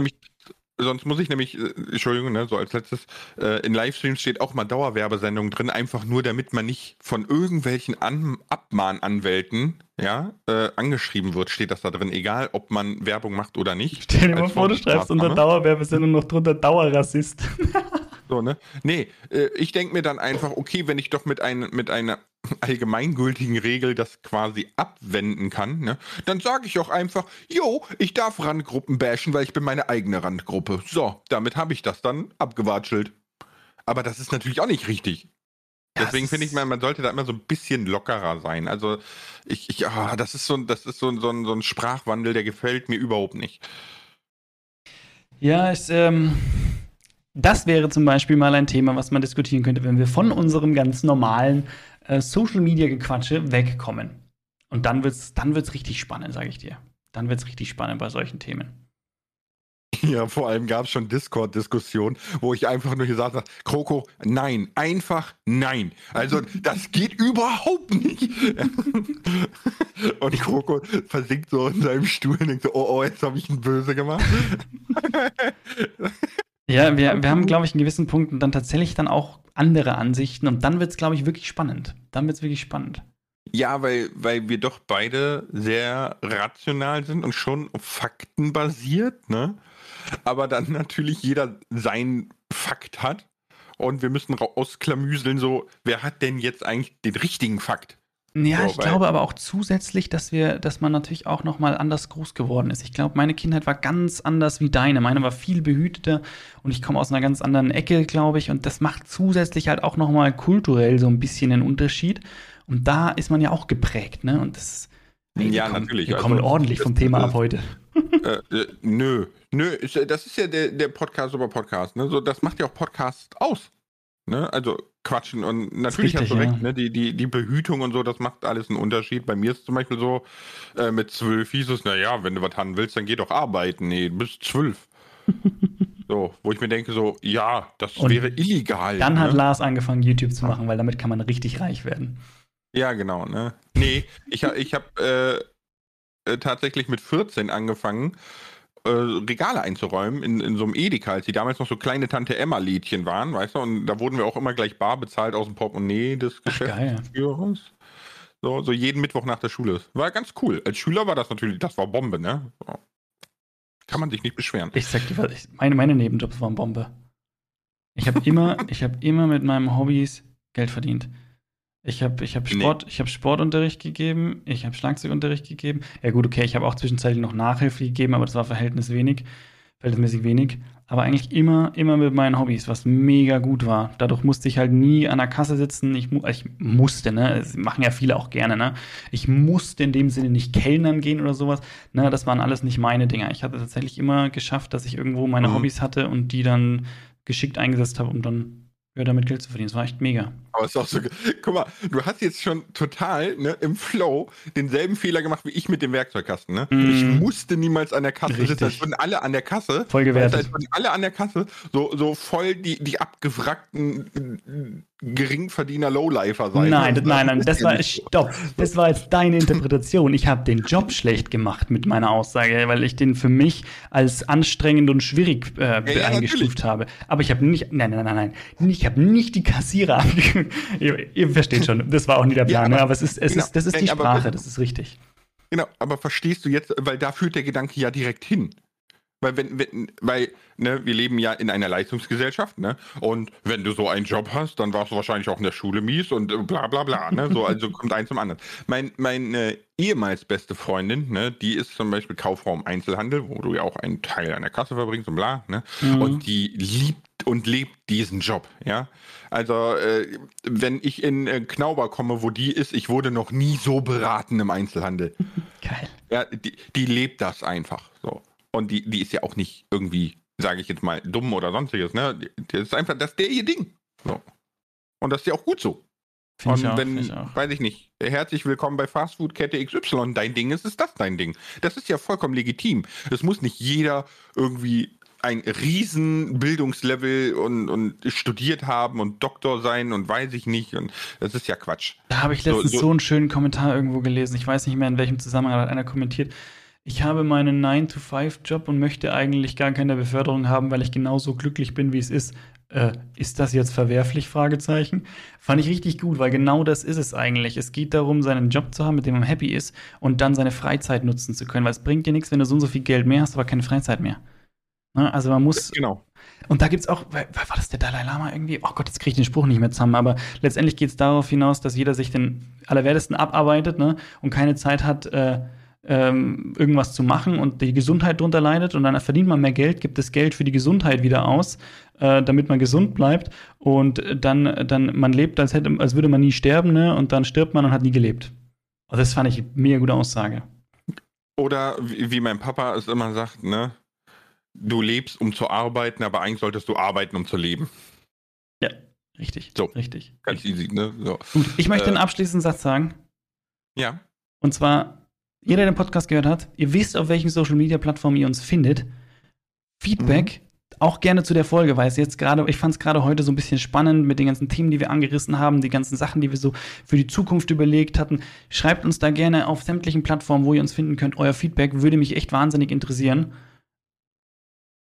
Speaker 2: sonst muss ich nämlich, äh, Entschuldigung, ne, so als letztes, äh, in Livestreams steht auch mal Dauerwerbesendung drin, einfach nur damit man nicht von irgendwelchen An Abmahnanwälten ja, äh, angeschrieben wird, steht das da drin, egal ob man Werbung macht oder nicht.
Speaker 1: Stell dir mal vor, du schreibst unter Dauerwerbesendung noch drunter Dauerrassist. *laughs*
Speaker 2: So, ne? Nee, äh, ich denke mir dann einfach, okay, wenn ich doch mit, ein, mit einer *laughs* allgemeingültigen Regel das quasi abwenden kann, ne, dann sage ich auch einfach, jo, ich darf Randgruppen bashen, weil ich bin meine eigene Randgruppe. So, damit habe ich das dann abgewatschelt. Aber das ist natürlich auch nicht richtig. Deswegen finde ich, man, man sollte da immer so ein bisschen lockerer sein. Also ich, ich oh, das ist so, das ist so, so, ein, so ein Sprachwandel, der gefällt mir überhaupt nicht.
Speaker 1: Ja, es, ähm, das wäre zum Beispiel mal ein Thema, was man diskutieren könnte, wenn wir von unserem ganz normalen äh, Social Media Gequatsche wegkommen. Und dann wird's, dann wird's richtig spannend, sage ich dir. Dann wird's richtig spannend bei solchen Themen. *laughs*
Speaker 2: Ja, vor allem gab es schon Discord-Diskussionen, wo ich einfach nur gesagt habe, Kroko, nein, einfach nein. Also *laughs* das geht überhaupt nicht. *laughs* und Kroko versinkt so in seinem Stuhl und denkt so, oh, oh, jetzt habe ich einen Böse gemacht.
Speaker 1: Ja, wir, wir haben, glaube ich, in gewissen Punkten dann tatsächlich dann auch andere Ansichten und dann wird es, glaube ich, wirklich spannend. Dann wird es wirklich spannend.
Speaker 2: Ja, weil, weil wir doch beide sehr rational sind und schon faktenbasiert, ne? Aber dann natürlich jeder sein Fakt hat und wir müssen ausklamüseln, so, wer hat denn jetzt eigentlich den richtigen Fakt?
Speaker 1: Ja, ich glaube aber auch zusätzlich, dass wir, dass man natürlich auch noch mal anders groß geworden ist. Ich glaube, meine Kindheit war ganz anders wie deine. Meine war viel behüteter und ich komme aus einer ganz anderen Ecke, glaube ich. Und das macht zusätzlich halt auch noch mal kulturell so ein bisschen einen Unterschied. Und da ist man ja auch geprägt, ne? Und das
Speaker 2: nee, ja, kommen, natürlich.
Speaker 1: Wir kommen also, ordentlich vom Thema ab heute.
Speaker 2: Äh, äh, nö, nö, das ist ja der, der Podcast über Podcast. Ne? So, das macht ja auch Podcast aus. Ne? Also quatschen und natürlich richtig, hast du recht, ja. ne? die, die, die Behütung und so, das macht alles einen Unterschied. Bei mir ist zum Beispiel so, äh, mit zwölf hieß es, naja, wenn du was haben willst, dann geh doch arbeiten. Nee, du bist zwölf. *laughs* so, wo ich mir denke, so, ja, das und wäre illegal.
Speaker 1: Dann ne? hat Lars angefangen, YouTube zu machen, weil damit kann man richtig reich werden.
Speaker 2: Ja, genau, ne? Nee, ich, ich habe äh, äh, tatsächlich mit 14 angefangen äh, Regale einzuräumen in, in so einem Edeka, als die damals noch so kleine Tante Emma-Lädchen waren, weißt du? Und da wurden wir auch immer gleich bar bezahlt aus dem Portemonnaie des Geschäftsführers. So, so jeden Mittwoch nach der Schule. War ganz cool. Als Schüler war das natürlich, das war Bombe, ne? So. Kann man sich nicht beschweren.
Speaker 1: Ich sag dir, meine, meine Nebenjobs waren Bombe. Ich habe immer, ich habe immer mit meinen Hobbys Geld verdient. Ich habe ich hab Sport, nee. hab Sportunterricht gegeben, ich habe Schlagzeugunterricht gegeben. Ja gut, okay, ich habe auch zwischenzeitlich noch Nachhilfe gegeben, aber das war verhältnismäßig wenig, verhältnismäßig wenig. Aber eigentlich immer, immer mit meinen Hobbys, was mega gut war. Dadurch musste ich halt nie an der Kasse sitzen. Ich, ich musste, ne? Das machen ja viele auch gerne, ne? Ich musste in dem Sinne nicht Kellnern gehen oder sowas. Ne? Das waren alles nicht meine Dinger. Ich hatte tatsächlich immer geschafft, dass ich irgendwo meine mhm. Hobbys hatte und die dann geschickt eingesetzt habe, um dann ja, damit Geld zu verdienen. Das war echt mega.
Speaker 2: Aber es ist auch so, guck mal, du hast jetzt schon total ne, im Flow denselben Fehler gemacht wie ich mit dem Werkzeugkasten. Ne? Mm. Ich musste niemals an der Kasse Richtig. sitzen. Es wurden alle an der Kasse.
Speaker 1: Voll gewertet.
Speaker 2: Es wurden alle an der Kasse so, so voll die, die abgewrackten Geringverdiener Lowlifer sein.
Speaker 1: Nein, das, nein, nein, das war, stopp, das war jetzt deine Interpretation. Ich habe den Job schlecht gemacht mit meiner Aussage, weil ich den für mich als anstrengend und schwierig äh, ja, ja, eingestuft habe. Aber ich habe nicht, nein, nein, nein, nein, ich habe nicht die Kassierer *laughs* ihr, ihr, versteht schon, das war auch nie der Plan, ja, aber, ne? aber es ist, es genau, ist, das ist die Sprache, das ist richtig.
Speaker 2: Genau, aber verstehst du jetzt, weil da führt der Gedanke ja direkt hin. Weil, wenn, wenn, weil ne, wir leben ja in einer Leistungsgesellschaft, ne? Und wenn du so einen Job hast, dann warst du wahrscheinlich auch in der Schule mies und äh, bla bla bla, ne? So, also kommt eins zum anderen. Mein, meine ehemals beste Freundin, ne, die ist zum Beispiel Kauffrau im Einzelhandel, wo du ja auch einen Teil an der Kasse verbringst und bla, ne? Mhm. Und die liebt und lebt diesen Job, ja. Also, äh, wenn ich in äh, Knauber komme, wo die ist, ich wurde noch nie so beraten im Einzelhandel. *laughs* Geil. Ja, die, die lebt das einfach so. Und die, die ist ja auch nicht irgendwie, sage ich jetzt mal, dumm oder sonstiges, ne? Das ist einfach, das ist der ihr Ding. So. Und das ist ja auch gut so. Find und auch, wenn, ich weiß ich nicht, herzlich willkommen bei Fastfood-Kette XY dein Ding ist, ist das dein Ding. Das ist ja vollkommen legitim. Es muss nicht jeder irgendwie ein riesen Bildungslevel und, und studiert haben und Doktor sein und weiß ich nicht. Und das ist ja Quatsch.
Speaker 1: Da habe ich letztens so, so, so, einen schönen Kommentar irgendwo gelesen. Ich weiß nicht mehr, in welchem Zusammenhang hat einer kommentiert ich habe meinen 9-to-5-Job und möchte eigentlich gar keine Beförderung haben, weil ich genauso glücklich bin, wie es ist. Äh, ist das jetzt verwerflich? Fragezeichen. Fand ich richtig gut, weil genau das ist es eigentlich. Es geht darum, seinen Job zu haben, mit dem man happy ist und dann seine Freizeit nutzen zu können. Weil es bringt dir nichts, wenn du so und so viel Geld mehr hast, aber keine Freizeit mehr. Ne? Also man muss.
Speaker 2: Genau.
Speaker 1: Und da gibt es auch, war das der Dalai Lama irgendwie? Oh Gott, jetzt kriege ich den Spruch nicht mehr zusammen, aber letztendlich geht es darauf hinaus, dass jeder sich den Allerwertesten abarbeitet ne? und keine Zeit hat, äh, ähm, irgendwas zu machen und die Gesundheit darunter leidet und dann verdient man mehr Geld, gibt das Geld für die Gesundheit wieder aus, äh, damit man gesund bleibt und dann, dann man lebt, als, hätte, als würde man nie sterben ne? und dann stirbt man und hat nie gelebt. Und das fand ich eine mega gute Aussage.
Speaker 2: Oder wie, mein Papa es immer sagt, ne? Du lebst, um zu arbeiten, aber eigentlich solltest du arbeiten, um zu leben.
Speaker 1: Ja, richtig. So. Richtig.
Speaker 2: Ganz easy, ne? So.
Speaker 1: Gut, ich möchte äh, einen abschließenden Satz sagen.
Speaker 2: Ja.
Speaker 1: Und zwar, jeder, der den Podcast gehört hat, ihr wisst, auf welchen Social Media Plattformen ihr uns findet. Feedback, mhm. auch gerne zu der Folge, weil es jetzt gerade, ich fand es gerade heute so ein bisschen spannend mit den ganzen Themen, die wir angerissen haben, die ganzen Sachen, die wir so für die Zukunft überlegt hatten. Schreibt uns da gerne auf sämtlichen Plattformen, wo ihr uns finden könnt. Euer Feedback würde mich echt wahnsinnig interessieren.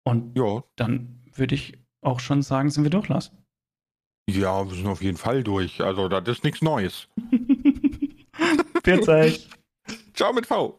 Speaker 1: Und ja. dann würde ich auch schon sagen, sind wir durch, Lars.
Speaker 2: Ja, wir sind auf jeden Fall durch. Also, das ist nichts Neues. *laughs*
Speaker 1: Pfiat euch.
Speaker 2: Ciao mit V.